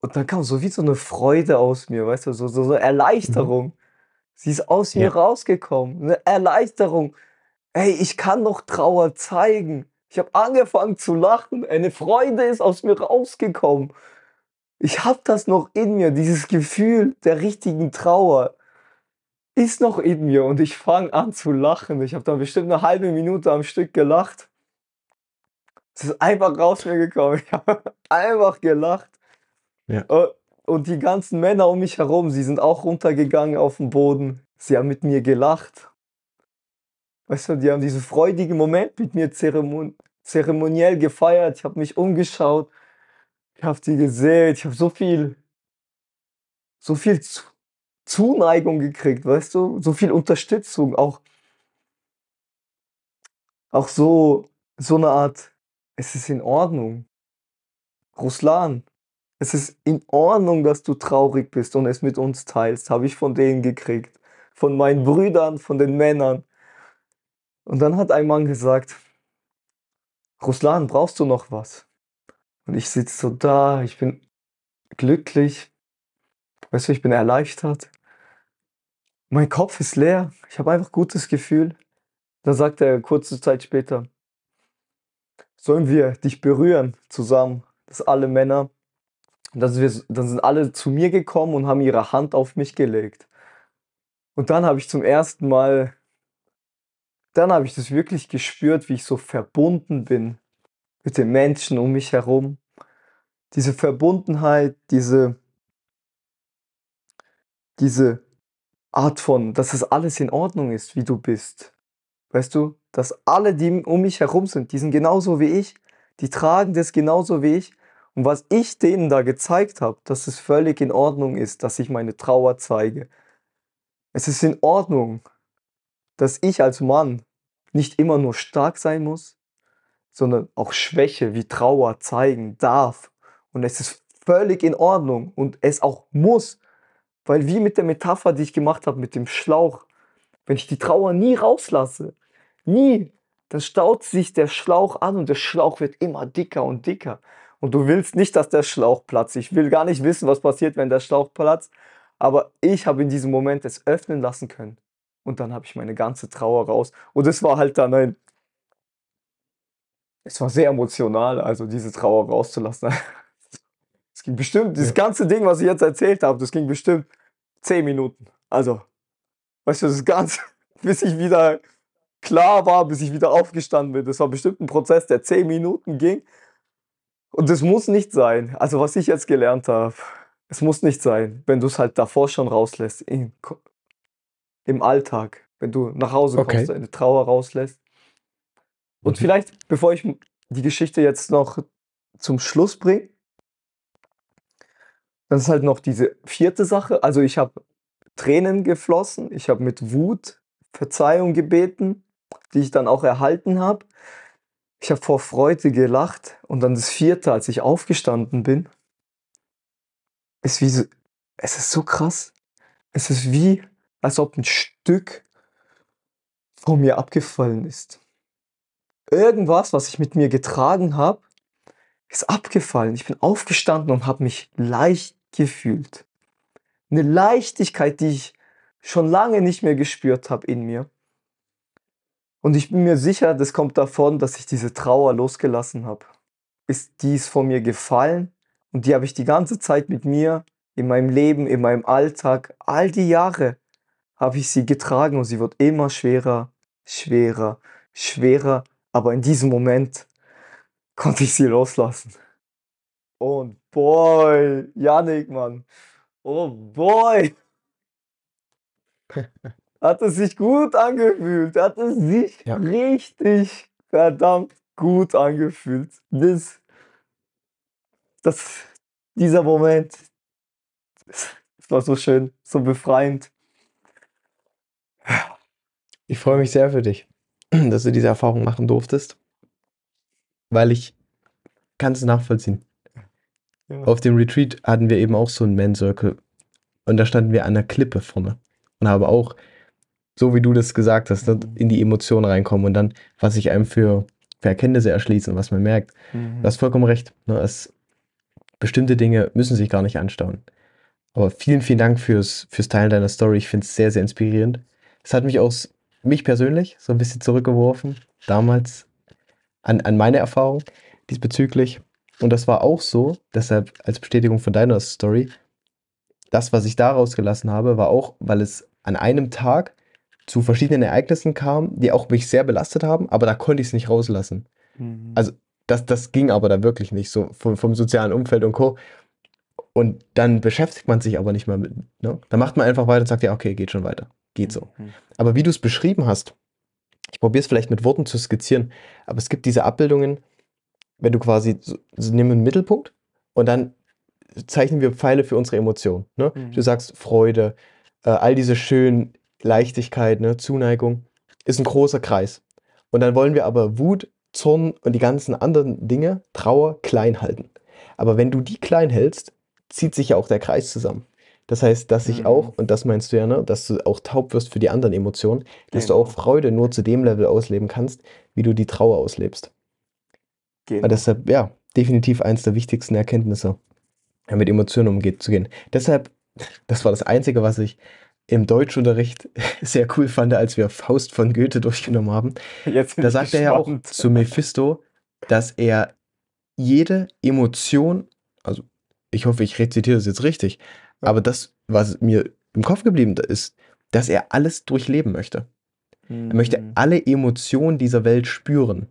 und dann kam so wie so eine Freude aus mir, weißt du, so, so, so Erleichterung. Mhm. Sie ist aus mir rausgekommen. Eine Erleichterung. Ey, ich kann noch Trauer zeigen. Ich habe angefangen zu lachen. Eine Freude ist aus mir rausgekommen. Ich habe das noch in mir, dieses Gefühl der richtigen Trauer ist noch in mir und ich fange an zu lachen. Ich habe dann bestimmt eine halbe Minute am Stück gelacht. Es ist einfach raus mir gekommen. Ich habe einfach gelacht. Ja. Und die ganzen Männer um mich herum, sie sind auch runtergegangen auf den Boden. Sie haben mit mir gelacht. Weißt du, die haben diesen freudigen Moment mit mir zeremon zeremoniell gefeiert. Ich habe mich umgeschaut. Ich habe die gesehen. Ich habe so viel, so viel zu Zuneigung gekriegt, weißt du? So viel Unterstützung, auch auch so so 'ne Art: „Es ist in Ordnung. Ruslan, es ist in Ordnung, dass du traurig bist und es mit uns teilst“, habe ich von denen gekriegt. Von meinen Brüdern, von den Männern. Und dann hat ein Mann gesagt: „Ruslan, brauchst du noch was?“ Und ich sitze so da, ich bin glücklich. Weißt du, ich bin erleichtert. Mein Kopf ist leer. Ich habe einfach gutes Gefühl. Dann sagt er kurze Zeit später: „Sollen wir dich berühren zusammen?“ Das alle Männer. Und dann sind wir s dann sind alle zu mir gekommen und haben ihre Hand auf mich gelegt. Und dann habe ich zum ersten Mal dann habe ich das wirklich gespürt, wie ich so verbunden bin mit den Menschen um mich herum. Diese Verbundenheit, diese diese Art von, dass es alles in Ordnung ist, wie du bist. Weißt du, dass alle, die um mich herum sind, die sind genauso wie ich, die tragen das genauso wie ich. Und was ich denen da gezeigt habe, dass es völlig in Ordnung ist, dass ich meine Trauer zeige. Es ist in Ordnung, dass ich als Mann nicht immer nur stark sein muss, sondern auch Schwäche wie Trauer zeigen darf. Und es ist völlig in Ordnung und es auch muss, weil wie mit der Metapher, die ich gemacht habe mit dem Schlauch, wenn ich die Trauer nie rauslasse, nie, dann staut sich der Schlauch an und der Schlauch wird immer dicker und dicker. Und du willst nicht, dass der Schlauch platzt. Ich will gar nicht wissen, was passiert, wenn der Schlauch platzt. Aber ich habe in diesem Moment es öffnen lassen können. Und dann habe ich meine ganze Trauer raus. Und es war halt dann ein es war sehr emotional, also diese Trauer rauszulassen. Es ging bestimmt, dieses Ja. ganze Ding, was ich jetzt erzählt habe, das ging bestimmt 10 Minuten. Also, weißt du, das Ganze, bis ich wieder klar war, bis ich wieder aufgestanden bin. Das war bestimmt ein Prozess, der 10 Minuten ging. Und das muss nicht sein. Also, was ich jetzt gelernt habe, es muss nicht sein, wenn du es halt davor schon rauslässt, im, Ko- im Alltag, wenn du nach Hause kommst, Okay. deine Trauer rauslässt. Und Mhm. vielleicht, bevor ich die Geschichte jetzt noch zum Schluss bringe, dann ist halt noch diese vierte Sache. Also ich habe Tränen geflossen, ich habe mit Wut Verzeihung gebeten, die ich dann auch erhalten habe. Ich habe vor Freude gelacht und dann das vierte, als ich aufgestanden bin, ist wie so, es ist so krass. Es ist wie, als ob ein Stück von mir abgefallen ist. Irgendwas, was ich mit mir getragen habe, ist abgefallen. Ich bin aufgestanden und habe mich leicht gefühlt. Eine Leichtigkeit, die ich schon lange nicht mehr gespürt habe in mir. Und ich bin mir sicher, das kommt davon, dass ich diese Trauer losgelassen habe. Ist dies von mir gefallen und die habe ich die ganze Zeit mit mir in meinem Leben, in meinem Alltag, all die Jahre habe ich sie getragen und sie wird immer schwerer, schwerer, schwerer. Aber in diesem Moment konnte ich sie loslassen. Und boy, Yannick, Mann. Oh boy. Hat es sich gut angefühlt. Hat es sich Ja. richtig verdammt gut angefühlt. Das, das, dieser Moment, das war so schön, so befreiend. Ich freue mich sehr für dich, dass du diese Erfahrung machen durftest, weil ich kann es nachvollziehen. Ja. Auf dem Retreat hatten wir eben auch so einen Man Circle und da standen wir an der Klippe vorne und haben auch, so wie du das gesagt hast, ne, in die Emotionen reinkommen und dann, was sich einem für, für Erkenntnisse erschließen, was man merkt. Mhm. Du hast vollkommen recht. Ne? Es, bestimmte Dinge müssen sich gar nicht anstauen. Aber vielen, vielen Dank fürs, fürs Teilen deiner Story. Ich finde es sehr, sehr inspirierend. Es hat mich auch, mich persönlich, so ein bisschen zurückgeworfen, damals an, an meine Erfahrung diesbezüglich. Und das war auch so, deshalb als Bestätigung von deiner Story, das, was ich daraus gelassen habe, war auch, weil es an einem Tag zu verschiedenen Ereignissen kam, die auch mich sehr belastet haben, aber da konnte ich es nicht rauslassen. Mhm. Also das, das ging aber da wirklich nicht, so vom, vom sozialen Umfeld und Co. Und dann beschäftigt man sich aber nicht mehr mit. Ne? Dann macht man einfach weiter und sagt, ja, okay, geht schon weiter. Geht so. Mhm. Aber wie du es beschrieben hast, ich probiere es vielleicht mit Worten zu skizzieren, aber es gibt diese Abbildungen, wenn du quasi, so, so nehmen einen Mittelpunkt und dann zeichnen wir Pfeile für unsere Emotionen. Ne? Mhm. Du sagst Freude, äh, all diese schönen Leichtigkeit, ne? Zuneigung, ist ein großer Kreis. Und dann wollen wir aber Wut, Zorn und die ganzen anderen Dinge, Trauer, klein halten. Aber wenn du die klein hältst, zieht sich ja auch der Kreis zusammen. Das heißt, dass ich Mhm. auch, und das meinst du ja, ne, dass du auch taub wirst für die anderen Emotionen, dass du Genau. auch Freude nur zu dem Level ausleben kannst, wie du die Trauer auslebst. Genau. Weil deshalb, ja, definitiv eins der wichtigsten Erkenntnisse, mit Emotionen umgeht, zu gehen. Deshalb, das war das Einzige, was ich im Deutschunterricht sehr cool fand, als wir Faust von Goethe durchgenommen haben. Da sagt er ja auch zu Mephisto, dass er jede Emotion, also ich hoffe, ich rezitiere das jetzt richtig, Ja. aber das, was mir im Kopf geblieben ist, dass er alles durchleben möchte. Er möchte Mhm. alle Emotionen dieser Welt spüren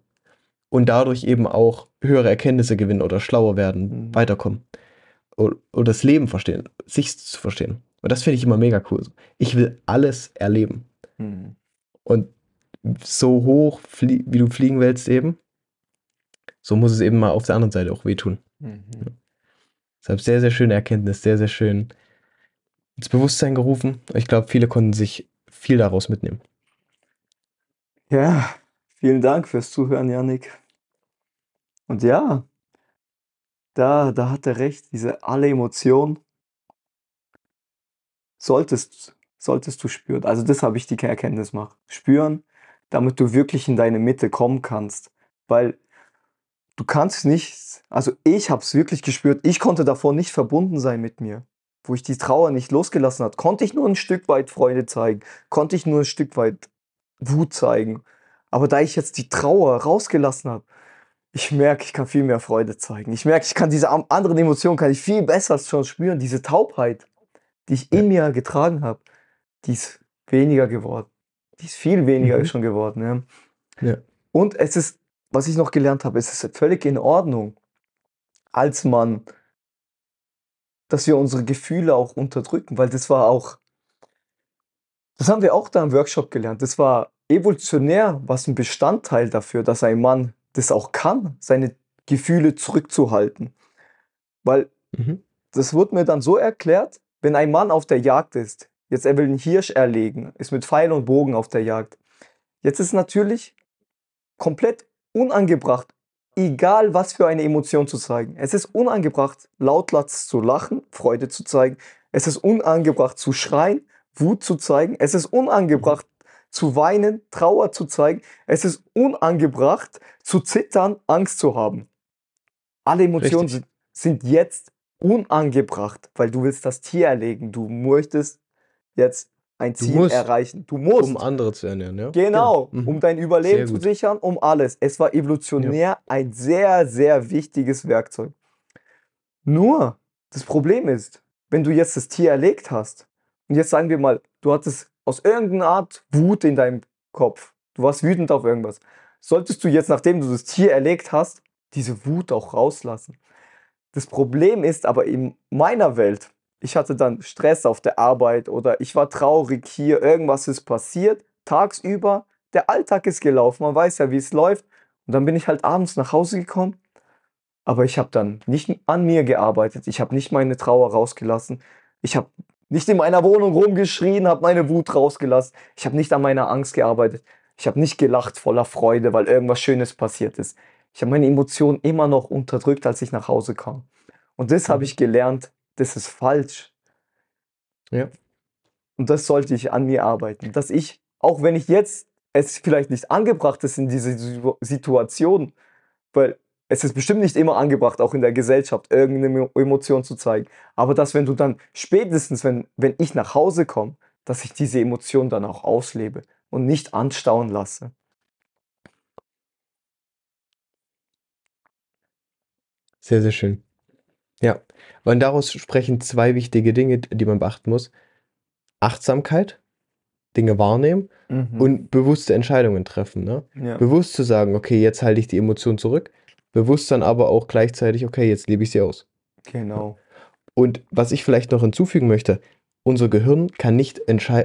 und dadurch eben auch höhere Erkenntnisse gewinnen oder schlauer werden, Mhm. weiterkommen oder, oder das Leben verstehen, sich zu verstehen. Und das finde ich immer mega cool. Ich will alles erleben. Mhm. Und so hoch, wie du fliegen willst eben, so muss es eben mal auf der anderen Seite auch wehtun. Mhm. Deshalb sehr, sehr schöne Erkenntnis, sehr, sehr schön ins Bewusstsein gerufen. Ich glaube, viele konnten sich viel daraus mitnehmen. Ja, vielen Dank fürs Zuhören, Yannick. Und ja, da, da hat er recht, diese alle Emotionen solltest, solltest du spüren. Also das habe ich die Erkenntnis gemacht. Spüren, damit du wirklich in deine Mitte kommen kannst. Weil du kannst nicht, also ich habe es wirklich gespürt, ich konnte davor nicht verbunden sein mit mir. Wo ich die Trauer nicht losgelassen hat, konnte ich nur ein Stück weit Freude zeigen, konnte ich nur ein Stück weit Wut zeigen. Aber da ich jetzt die Trauer rausgelassen habe, ich merke, ich kann viel mehr Freude zeigen. Ich merke, ich kann diese anderen Emotionen kann ich viel besser schon spüren. Diese Taubheit, die ich in mir getragen habe, die ist weniger geworden. Die ist viel weniger Mhm. schon geworden. Ja. Ja. Und es ist, was ich noch gelernt habe, es ist völlig in Ordnung, als Mann, dass wir unsere Gefühle auch unterdrücken, weil das war auch, das haben wir auch da im Workshop gelernt. Das war evolutionär, was ein Bestandteil dafür, dass ein Mann das auch kann, seine Gefühle zurückzuhalten. Weil Mhm. das wurde mir dann so erklärt, wenn ein Mann auf der Jagd ist, jetzt er will einen Hirsch erlegen, ist mit Pfeil und Bogen auf der Jagd. Jetzt ist natürlich komplett unangebracht, egal was für eine Emotion zu zeigen. Es ist unangebracht, lautlats zu lachen, Freude zu zeigen. Es ist unangebracht zu schreien, Wut zu zeigen. Es ist unangebracht zu weinen, Trauer zu zeigen. Es ist unangebracht zu zittern, Angst zu haben. Alle Emotionen Richtig. sind, sind jetzt unangebracht, weil du willst das Tier erlegen. Du möchtest jetzt ein Du Ziel musst, erreichen. Du musst. um andere zu ernähren, ja? Genau, Mhm. um dein Überleben zu sichern, um alles. Es war evolutionär ein sehr, sehr wichtiges Werkzeug. Nur, das Problem ist, wenn du jetzt das Tier erlegt hast und jetzt sagen wir mal, du hattest aus irgendeiner Art Wut in deinem Kopf, du warst wütend auf irgendwas, solltest du jetzt, nachdem du das Tier erlegt hast, diese Wut auch rauslassen. Das Problem ist aber in meiner Welt, ich hatte dann Stress auf der Arbeit oder ich war traurig hier, irgendwas ist passiert, tagsüber, der Alltag ist gelaufen, man weiß ja, wie es läuft. Und dann bin ich halt abends nach Hause gekommen, aber ich habe dann nicht an mir gearbeitet, ich habe nicht meine Trauer rausgelassen, ich habe nicht in meiner Wohnung rumgeschrien, habe meine Wut rausgelassen, ich habe nicht an meiner Angst gearbeitet, ich habe nicht gelacht voller Freude, weil irgendwas Schönes passiert ist. Ich habe meine Emotionen immer noch unterdrückt, als ich nach Hause kam. Und das habe Mhm. ich gelernt, das ist falsch. Ja. Und das sollte ich an mir arbeiten, dass ich, auch wenn ich jetzt es vielleicht nicht angebracht ist in diese Situ- Situation, weil es ist bestimmt nicht immer angebracht, auch in der Gesellschaft, irgendeine Emo- Emotion zu zeigen. Aber dass, wenn du dann spätestens, wenn, wenn ich nach Hause komme, dass ich diese Emotion dann auch auslebe und nicht anstauen lasse. Sehr, sehr schön. Ja, und daraus sprechen zwei wichtige Dinge, die man beachten muss. Achtsamkeit, Dinge wahrnehmen Mhm. und bewusste Entscheidungen treffen. Ne? ja. Bewusst zu sagen, okay, jetzt halte ich die Emotion zurück. Bewusst dann aber auch gleichzeitig, okay, jetzt lebe ich sie aus. Genau. Und was ich vielleicht noch hinzufügen möchte, unser Gehirn kann nicht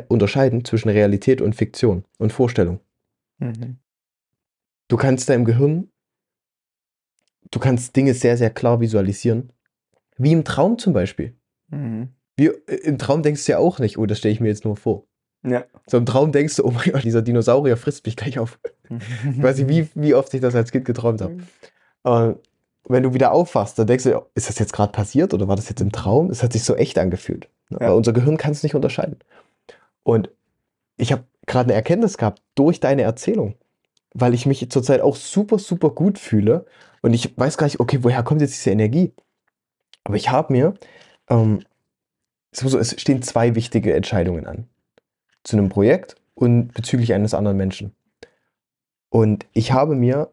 unterscheiden zwischen Realität und Fiktion und Vorstellung. Mhm. Du kannst deinem Gehirn, du kannst Dinge sehr, sehr klar visualisieren. Wie im Traum zum Beispiel. Mhm. Wie, äh, Im Traum denkst du ja auch nicht, oh, das stelle ich mir jetzt nur vor. Ja. So im Traum denkst du, oh mein Gott, dieser Dinosaurier frisst mich gleich auf. Ich weiß nicht, wie, wie oft ich das als Kind geträumt habe. Aber wenn du wieder aufwachst, dann denkst du, ist das jetzt gerade passiert oder war das jetzt im Traum? Es hat sich so echt angefühlt. Ne? Ja. Aber unser Gehirn kann es nicht unterscheiden. Und ich habe gerade eine Erkenntnis gehabt durch deine Erzählung, weil ich mich zurzeit auch super, super gut fühle und ich weiß gar nicht, okay, woher kommt jetzt diese Energie? Aber ich habe mir, ähm, es stehen zwei wichtige Entscheidungen an. Zu einem Projekt und bezüglich eines anderen Menschen. Und ich habe mir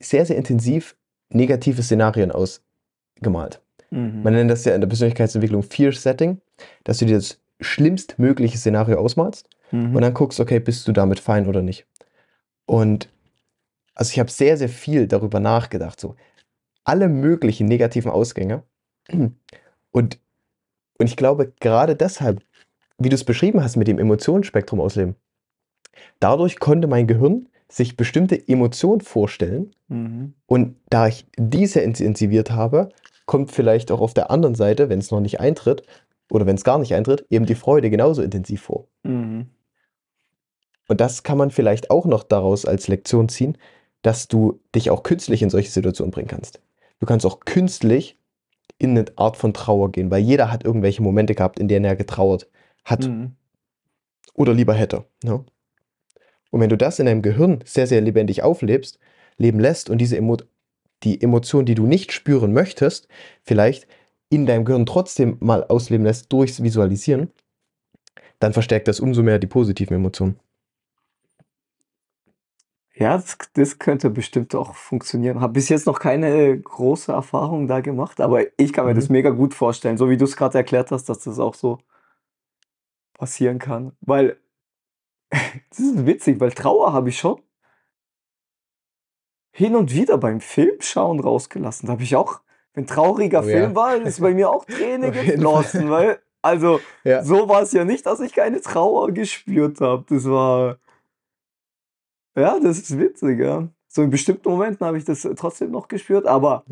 sehr, sehr intensiv negative Szenarien ausgemalt. Mhm. Man nennt das ja in der Persönlichkeitsentwicklung Fear Setting, dass du dir das schlimmstmögliche Szenario ausmalst Mhm. und dann guckst, okay, bist du damit fein oder nicht. Und also ich habe sehr, sehr viel darüber nachgedacht, so alle möglichen negativen Ausgänge. Und, und ich glaube, gerade deshalb, wie du es beschrieben hast mit dem Emotionsspektrum ausleben, dadurch konnte mein Gehirn sich bestimmte Emotionen vorstellen. Mhm. Und da ich diese intensiviert habe, kommt vielleicht auch auf der anderen Seite, wenn es noch nicht eintritt oder wenn es gar nicht eintritt, eben die Freude genauso intensiv vor. Mhm. Und das kann man vielleicht auch noch daraus als Lektion ziehen, dass du dich auch künstlich in solche Situationen bringen kannst. Du kannst auch künstlich in eine Art von Trauer gehen, weil jeder hat irgendwelche Momente gehabt, in denen er getrauert hat Mhm. oder lieber hätte. Ne? Und wenn du das in deinem Gehirn sehr, sehr lebendig auflebst, leben lässt und diese Emo die Emotion, die du nicht spüren möchtest, vielleicht in deinem Gehirn trotzdem mal ausleben lässt durchs Visualisieren, dann verstärkt das umso mehr die positiven Emotionen. Ja, das, das könnte bestimmt auch funktionieren. Habe bis jetzt noch keine große Erfahrung da gemacht, aber ich kann mir das Mhm. mega gut vorstellen, so wie du es gerade erklärt hast, dass das auch so passieren kann. Weil, das ist witzig, weil Trauer habe ich schon hin und wieder beim Filmschauen rausgelassen. Da habe ich auch, wenn trauriger Oh ja. Film war, ist bei mir auch Träne Auf jeden geflossen, weil, also, Ja. so war es ja nicht, dass ich keine Trauer gespürt habe. Das war, ja, das ist witzig, ja. So in bestimmten Momenten habe ich das trotzdem noch gespürt, aber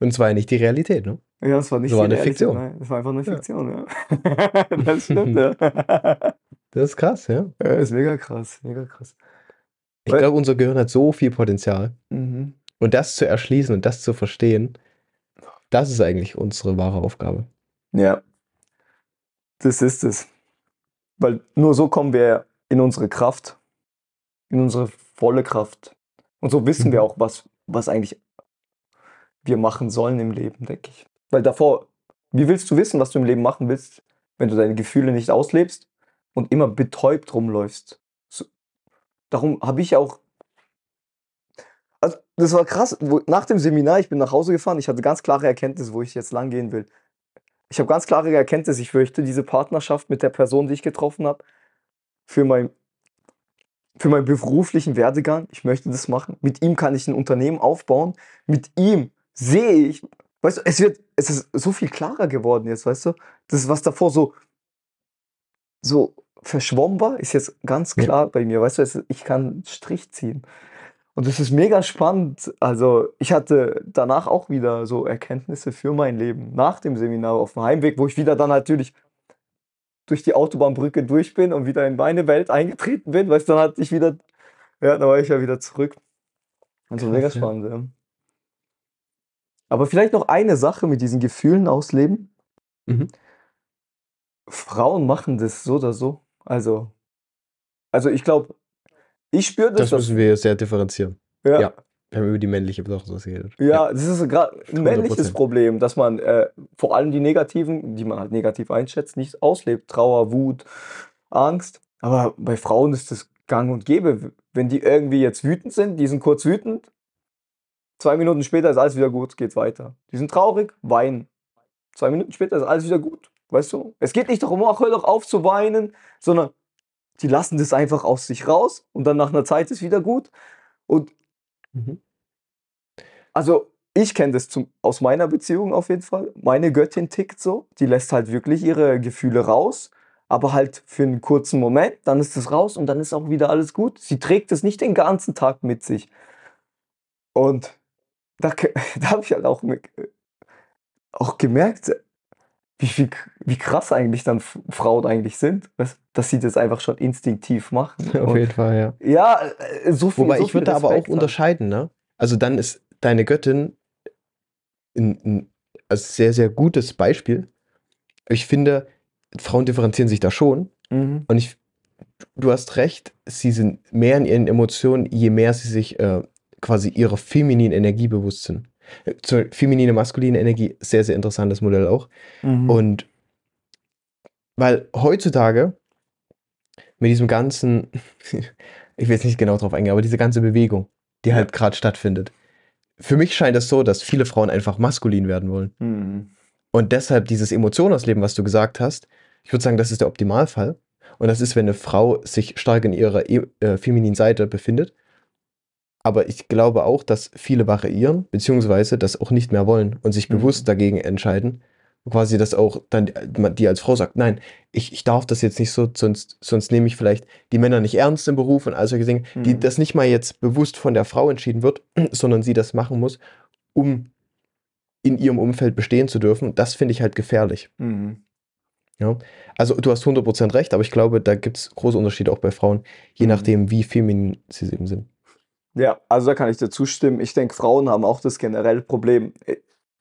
Und zwar nicht die Realität, ne? ja, es war nicht Das war die eine Realität, Fiktion. Nein, das war einfach eine Ja. Fiktion, ja. das stimmt, ja. Das ist krass, ja. ja. Ist mega krass, mega krass. Ich glaube, unser Gehirn hat so viel Potenzial. Mhm. Und das zu erschließen und das zu verstehen, das ist eigentlich unsere wahre Aufgabe. Ja, das ist es. Weil nur so kommen wir in unsere Kraft, in unsere volle Kraft. Und so wissen wir Mhm. auch, was, was eigentlich wir machen sollen im Leben, denke ich. Weil davor, wie willst du wissen, was du im Leben machen willst, wenn du deine Gefühle nicht auslebst und immer betäubt rumläufst? So, darum habe ich auch. Also, das war krass. Wo, nach dem Seminar, ich bin nach Hause gefahren, ich hatte ganz klare Erkenntnis, wo ich jetzt lang gehen will. Ich habe ganz klare Erkenntnis, ich möchte diese Partnerschaft mit der Person, die ich getroffen habe, für, mein, für meinen beruflichen Werdegang, ich möchte das machen. Mit ihm kann ich ein Unternehmen aufbauen. Mit ihm sehe ich, weißt du, es wird, es ist so viel klarer geworden jetzt, weißt du? Das, was davor so, so verschwommen war, ist jetzt ganz Ja. klar bei mir, weißt du, es, ich kann einen Strich ziehen. Und das ist mega spannend. Also, ich hatte danach auch wieder so Erkenntnisse für mein Leben nach dem Seminar auf dem Heimweg, wo ich wieder dann natürlich durch die Autobahnbrücke durch bin und wieder in meine Welt eingetreten bin. Weißt du, dann hatte ich wieder, ja, dann war ich ja wieder zurück. Also mega spannend, ja. Aber vielleicht noch eine Sache mit diesen Gefühlen ausleben. Mhm. Frauen machen das so oder so. Also, also ich glaube, ich spüre das, Das müssen wir sehr differenzieren. ja, ja. Wir haben über die männliche Betrachtungsweise geredet. Ja, das ist gerade ein 100%. männliches Problem, dass man äh, vor allem die negativen, die man halt negativ einschätzt, nicht auslebt. Trauer, Wut, Angst. Aber bei Frauen ist das gang und gäbe. Wenn die irgendwie jetzt wütend sind, die sind kurz wütend, Zwei Minuten später ist alles wieder gut, geht weiter. Die sind traurig, weinen. Zwei Minuten später ist alles wieder gut. Weißt du? Es geht nicht darum, ach, hör doch auf zu weinen, sondern die lassen das einfach aus sich raus und dann nach einer Zeit ist wieder gut. Und Mhm. also ich kenne das zum, aus meiner Beziehung auf jeden Fall. Meine Göttin tickt so. Die lässt halt wirklich ihre Gefühle raus, aber halt für einen kurzen Moment. Dann ist es raus und dann ist auch wieder alles gut. Sie trägt es nicht den ganzen Tag mit sich. Und da, da habe ich halt auch, mit, auch gemerkt, wie, wie, wie krass eigentlich dann Frauen eigentlich sind, weißt, dass sie das einfach schon instinktiv machen. Auf Und jeden Fall, ja. ja, äh, so viel. Wobei so ich viel würde da aber auch Respekt haben. unterscheiden, ne? Also dann ist deine Göttin ein, ein also sehr, sehr gutes Beispiel. Ich finde, Frauen differenzieren sich da schon. Mhm. Und ich, du hast recht, sie sind mehr in ihren Emotionen, je mehr sie sich äh, quasi ihrer femininen Energie bewusst sind. Zur feminine, maskuline Energie, sehr, sehr interessantes Modell auch. Mhm. Und weil heutzutage mit diesem ganzen, ich will jetzt nicht genau drauf eingehen, aber diese ganze Bewegung, die halt gerade stattfindet. Für mich scheint es so, dass viele Frauen einfach maskulin werden wollen. Mhm. Und deshalb dieses Emotionen ausleben, was du gesagt hast, ich würde sagen, das ist der Optimalfall. Und das ist, wenn eine Frau sich stark in ihrer äh, femininen Seite befindet. Aber ich glaube auch, dass viele variieren, beziehungsweise das auch nicht mehr wollen und sich Mhm. bewusst dagegen entscheiden. Quasi, dass auch dann die- die als Frau sagt, nein, ich, ich darf das jetzt nicht so, sonst, sonst nehme ich vielleicht die Männer nicht ernst im Beruf und all solche Dinge, die Mhm. das nicht mal jetzt bewusst von der Frau entschieden wird, sondern sie das machen muss, um in ihrem Umfeld bestehen zu dürfen. Das finde ich halt gefährlich. Mhm. Ja, also du hast 100% recht, aber ich glaube, da gibt es große Unterschiede auch bei Frauen, je Mhm. nachdem, wie feminin sie eben sind. Ja, also da kann ich dir zustimmen. Ich denke, Frauen haben auch das generelle Problem. äh,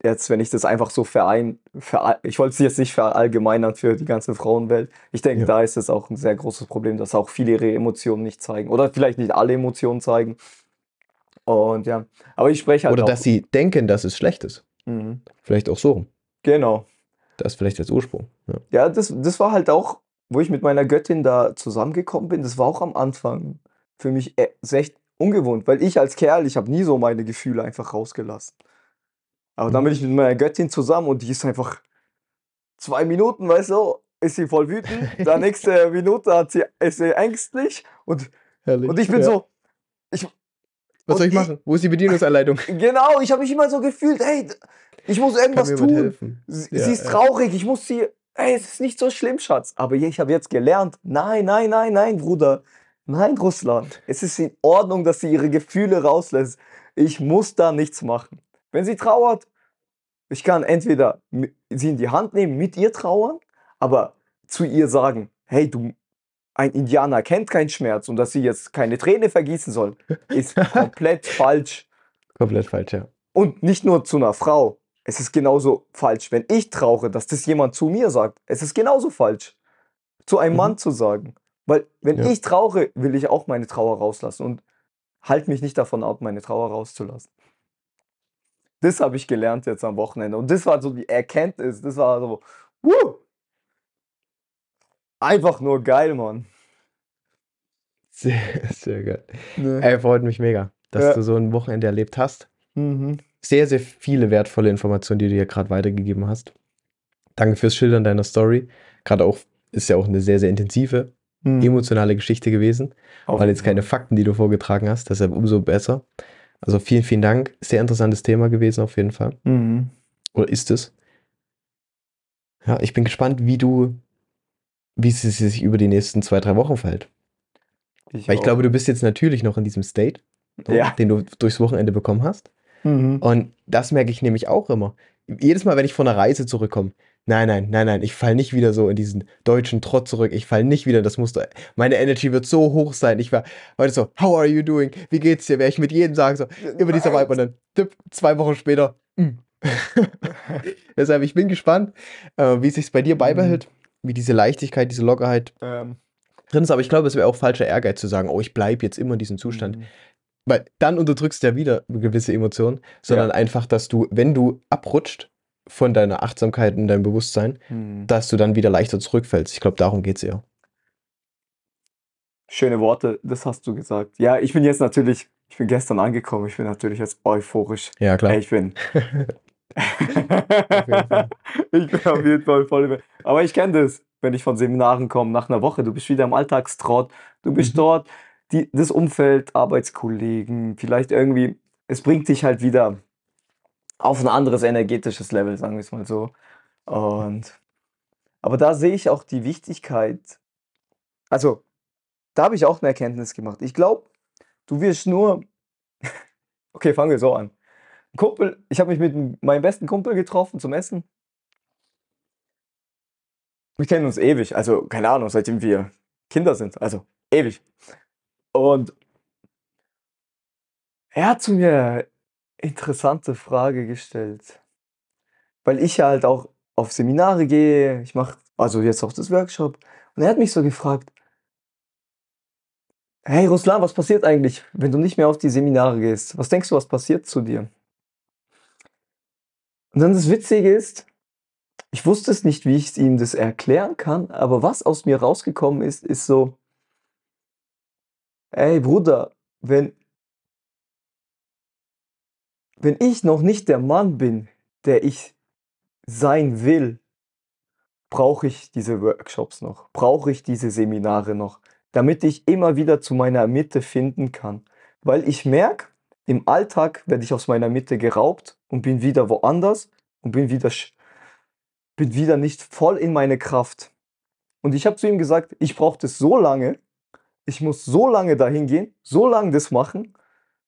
Jetzt, wenn ich das einfach so verein, veral- ich wollte es jetzt nicht verallgemeinern für die ganze Frauenwelt. Ich denke, Ja. da ist es auch ein sehr großes Problem, dass auch viele ihre Emotionen nicht zeigen. Oder vielleicht nicht alle Emotionen zeigen. Und ja, aber ich spreche halt Oder auch. dass sie denken, dass es schlecht ist. Mhm. Vielleicht auch so. Genau. Das vielleicht als Ursprung. Ja. Ja, das, das war halt auch, wo ich mit meiner Göttin da zusammengekommen bin, das war auch am Anfang für mich ist echt ungewohnt, weil ich als Kerl, ich habe nie so meine Gefühle einfach rausgelassen. Aber dann Mhm. bin ich mit meiner Göttin zusammen und die ist einfach zwei Minuten, weißt du, ist sie voll wütend, dann nächste Minute hat sie, ist sie ängstlich und, Herrlich. und ich bin ja. so, Was soll und ich machen? Wo ist die Bedienungsanleitung? genau, ich habe mich immer so gefühlt, hey, ich muss irgendwas tun. Sie, Ja, sie ist ja. traurig, ich muss sie. Ey, es ist nicht so schlimm, Schatz. Aber ich habe jetzt gelernt, nein, nein, nein, nein, Bruder. Nein, Russland. Es ist in Ordnung, dass sie ihre Gefühle rauslässt. Ich muss da nichts machen. Wenn sie trauert, ich kann entweder sie in die Hand nehmen, mit ihr trauern, aber zu ihr sagen, hey, du, ein Indianer kennt keinen Schmerz und dass sie jetzt keine Träne vergießen soll, ist komplett falsch. Komplett falsch, ja. Und nicht nur zu einer Frau. Es ist genauso falsch, wenn ich trauere, dass das jemand zu mir sagt. Es ist genauso falsch, zu einem Mhm. Mann zu sagen. Weil wenn Ja. ich trauere, will ich auch meine Trauer rauslassen und halt mich nicht davon ab, meine Trauer rauszulassen. Das habe ich gelernt jetzt am Wochenende. Und das war so die Erkenntnis. Das war so, wuh! Einfach nur geil, Mann. Sehr, sehr geil. Ne? Ey, freut mich mega, dass Ja. du so ein Wochenende erlebt hast. Mhm. Sehr, sehr viele wertvolle Informationen, die du dir gerade weitergegeben hast. Danke fürs Schildern deiner Story. Gerade auch, ist ja auch eine sehr, sehr intensive, Mhm. emotionale Geschichte gewesen. Auf weil jetzt keine Fakten, die du vorgetragen hast, deshalb umso besser. Also vielen, vielen Dank. Sehr interessantes Thema gewesen auf jeden Fall. Mhm. Oder ist es? Ja, ich bin gespannt, wie du, wie sie sich über die nächsten zwei, drei Wochen verhält. Ich Weil ich auch. glaube, du bist jetzt natürlich noch in diesem State, ne, Ja. den du durchs Wochenende bekommen hast. Mhm. Und das merke ich nämlich auch immer. Jedes Mal, wenn ich von einer Reise zurückkomme, nein, nein, nein, nein, ich falle nicht wieder so in diesen deutschen Trott zurück. Ich falle nicht wieder in das Muster. Meine Energy wird so hoch sein. Ich war heute so, how are you doing? Wie geht's dir? Werde ich mit jedem sagen, so, immer dieser Vibe und dann tipp, zwei Wochen später. mm. Deshalb, ich bin gespannt, äh, wie es sich bei dir beibehält, wie diese Leichtigkeit, diese Lockerheit Ähm, drin ist. Aber ich glaube, es wäre auch falscher Ehrgeiz zu sagen, oh, ich bleibe jetzt immer in diesem Zustand. mhm. Weil dann unterdrückst du ja wieder gewisse Emotionen, sondern einfach, dass du, wenn du abrutscht von deiner Achtsamkeit und deinem Bewusstsein, Mhm. dass du dann wieder leichter zurückfällst. Ich glaube, darum geht es eher. Schöne Worte, das hast du gesagt. Ja, ich bin jetzt natürlich ich bin gestern angekommen. Ich bin natürlich jetzt euphorisch. Ja, klar. Ich bin. ich bin auf jeden Fall voll. Aber ich kenne das, wenn ich von Seminaren komme, nach einer Woche, du bist wieder im Alltagstrott, du bist Mhm. dort, die, das Umfeld, Arbeitskollegen, vielleicht irgendwie, es bringt dich halt wieder auf ein anderes energetisches Level, sagen wir es mal so. Und, aber da sehe ich auch die Wichtigkeit, also da habe ich auch eine Erkenntnis gemacht. Ich glaube, du wirst nur, okay, fangen wir so an. Ein Kumpel, ich habe mich mit meinem besten Kumpel getroffen zum Essen. Wir kennen uns ewig, also keine Ahnung, seitdem wir Kinder sind, also ewig. Und er hat zu mir interessante Frage gestellt, weil ich ja halt auch auf Seminare gehe, ich mache also jetzt auch das Workshop. Und er hat mich so gefragt, hey Ruslan, was passiert eigentlich, wenn du nicht mehr auf die Seminare gehst? Was denkst du, was passiert zu dir? Und dann das Witzige ist, ich wusste es nicht, wie ich ihm das erklären kann, aber was aus mir rausgekommen ist, ist so, ey Bruder, wenn, wenn ich noch nicht der Mann bin, der ich sein will, brauche ich diese Workshops noch, brauche ich diese Seminare noch, damit ich immer wieder zu meiner Mitte finden kann. Weil ich merke, im Alltag werde ich aus meiner Mitte geraubt und bin wieder woanders und bin wieder, bin wieder nicht voll in meine Kraft. Und ich habe zu ihm gesagt, ich brauche das so lange, ich muss so lange dahin gehen, so lange das machen,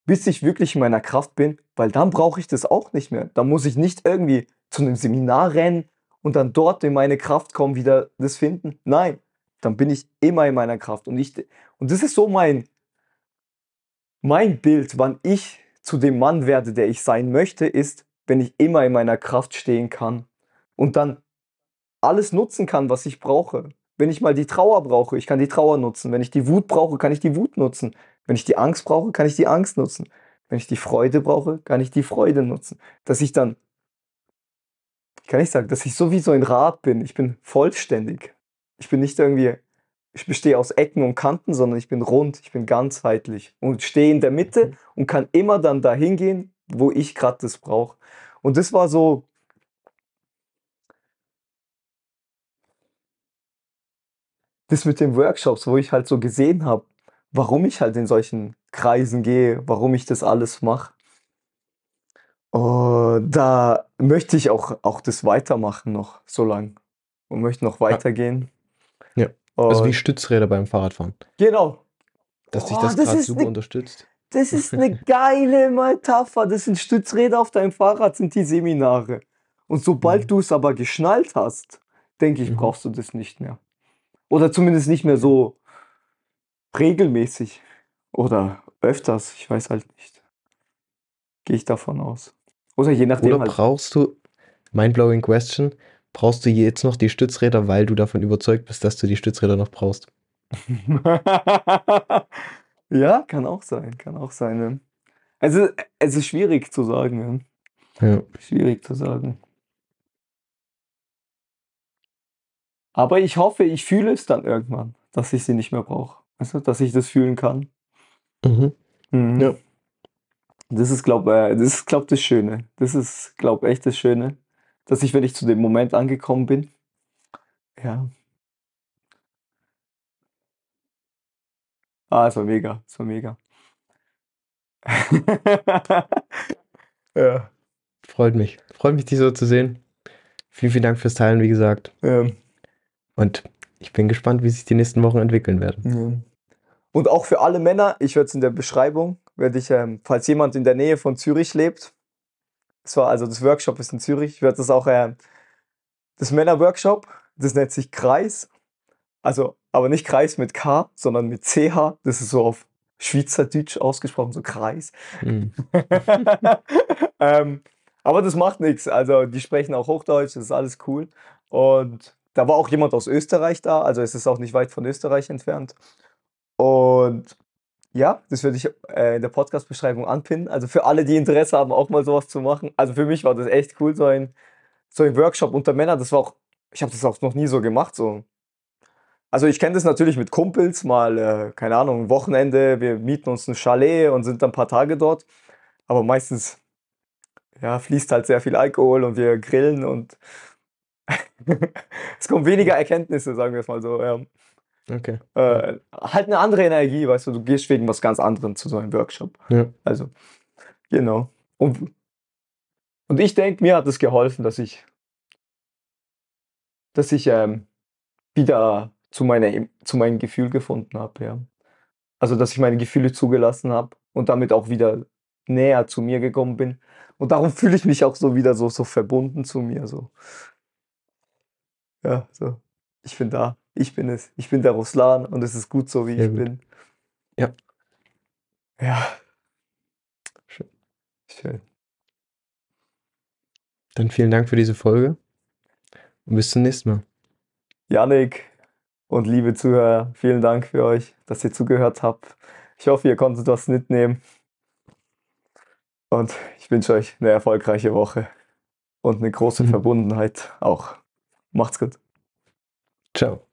bis ich wirklich in meiner Kraft bin, weil dann brauche ich das auch nicht mehr. Dann muss ich nicht irgendwie zu einem Seminar rennen und dann dort in meine Kraft kommen, wieder das finden. Nein, dann bin ich immer in meiner Kraft. Und, ich, und das ist so mein, mein Bild, wann ich zu dem Mann werde, der ich sein möchte, ist, wenn ich immer in meiner Kraft stehen kann und dann alles nutzen kann, was ich brauche. Wenn ich mal die Trauer brauche, ich kann die Trauer nutzen. Wenn ich die Wut brauche, kann ich die Wut nutzen. Wenn ich die Angst brauche, kann ich die Angst nutzen. Wenn ich die Freude brauche, kann ich die Freude nutzen. Dass ich dann, wie kann ich sagen, dass ich so wie so ein Rad bin. Ich bin vollständig. Ich bin nicht irgendwie, ich bestehe aus Ecken und Kanten, sondern ich bin rund, ich bin ganzheitlich und stehe in der Mitte und kann immer dann dahin gehen, wo ich gerade das brauche. Und das war so, das mit den Workshops, wo ich halt so gesehen habe, warum ich halt in solchen Kreisen gehe, warum ich das alles mache. Und da möchte ich auch, auch das weitermachen noch so lang und möchte noch weitergehen. Ja. Also wie Und- Stützräder beim Fahrradfahren. genau. Dass dich Oh, das das gerade super ne- unterstützt. Das ist eine geile Metapher. Das sind Stützräder auf deinem Fahrrad, sind die Seminare. Und sobald Mhm. du es aber geschnallt hast, denke ich, Mhm. brauchst du das nicht mehr. Oder zumindest nicht mehr so regelmäßig. Oder öfters, ich weiß halt nicht. Gehe ich davon aus. Oder je nachdem Oder halt. brauchst du, mindblowing question, brauchst du jetzt noch die Stützräder, weil du davon überzeugt bist, dass du die Stützräder noch brauchst? ja, kann auch sein, kann auch sein. Ne? Also, es ist schwierig zu sagen. Ne? Ja. Schwierig zu sagen. Aber ich hoffe, ich fühle es dann irgendwann, dass ich sie nicht mehr brauche. Du, dass ich das fühlen kann. Mhm. Mhm. Ja. Das ist, glaube äh, das ist, glaub, das Schöne. Das ist, glaube echt das Schöne, dass ich, wenn ich zu dem Moment angekommen bin, ja. Ah, es war mega, es war mega. ja. Freut mich. Freut mich, dich so zu sehen. Vielen, vielen Dank fürs Teilen, wie gesagt. Ähm, Und ich bin gespannt, wie sich die nächsten Wochen entwickeln werden. Ja. Und auch für alle Männer, ich werde es in der Beschreibung, werde ich, ähm, falls jemand in der Nähe von Zürich lebt, das war also das Workshop ist in Zürich, ich werde das auch, ähm, das Männer-Workshop, das nennt sich Kreis, also aber nicht Kreis mit K, sondern mit CH, das ist so auf Schweizerdeutsch ausgesprochen, so Kreis. Mhm. ähm, aber das macht nichts. Also die sprechen auch Hochdeutsch, das ist alles cool. Und da war auch jemand aus Österreich da, also es ist auch nicht weit von Österreich entfernt. Und ja, das würde ich äh, in der Podcast-Beschreibung anpinnen. Also für alle, die Interesse haben, auch mal sowas zu machen. Also für mich war das echt cool, so ein, so ein Workshop unter Männern. Das war auch, ich habe das auch noch nie so gemacht. So. Also ich kenne das natürlich mit Kumpels, mal, äh, keine Ahnung, ein Wochenende, wir mieten uns ein Chalet und sind dann ein paar Tage dort. Aber meistens ja, fließt halt sehr viel Alkohol und wir grillen und es kommen weniger Erkenntnisse, sagen wir es mal so. Ja. Okay. Äh, halt eine andere Energie, weißt du, du gehst wegen was ganz anderem zu so einem Workshop. Ja. Also, genau. Und, und ich denke, mir hat es geholfen, dass ich, dass ich ähm, wieder zu, meiner, zu meinem Gefühl gefunden habe, ja. Also, dass ich meine Gefühle zugelassen habe und damit auch wieder näher zu mir gekommen bin. Und darum fühle ich mich auch so wieder so, so verbunden zu mir. So. Ja, so. Ich bin da. Ich bin es. Ich bin der Ruslan und es ist gut so, wie Sehr ich gut. bin. Ja. Ja. Schön. Schön. Dann vielen Dank für diese Folge und bis zum nächsten Mal. Janik und liebe Zuhörer, vielen Dank für euch, dass ihr zugehört habt. Ich hoffe, ihr konntet was mitnehmen. Und ich wünsche euch eine erfolgreiche Woche und eine große Mhm. Verbundenheit auch. Macht's gut. Ciao.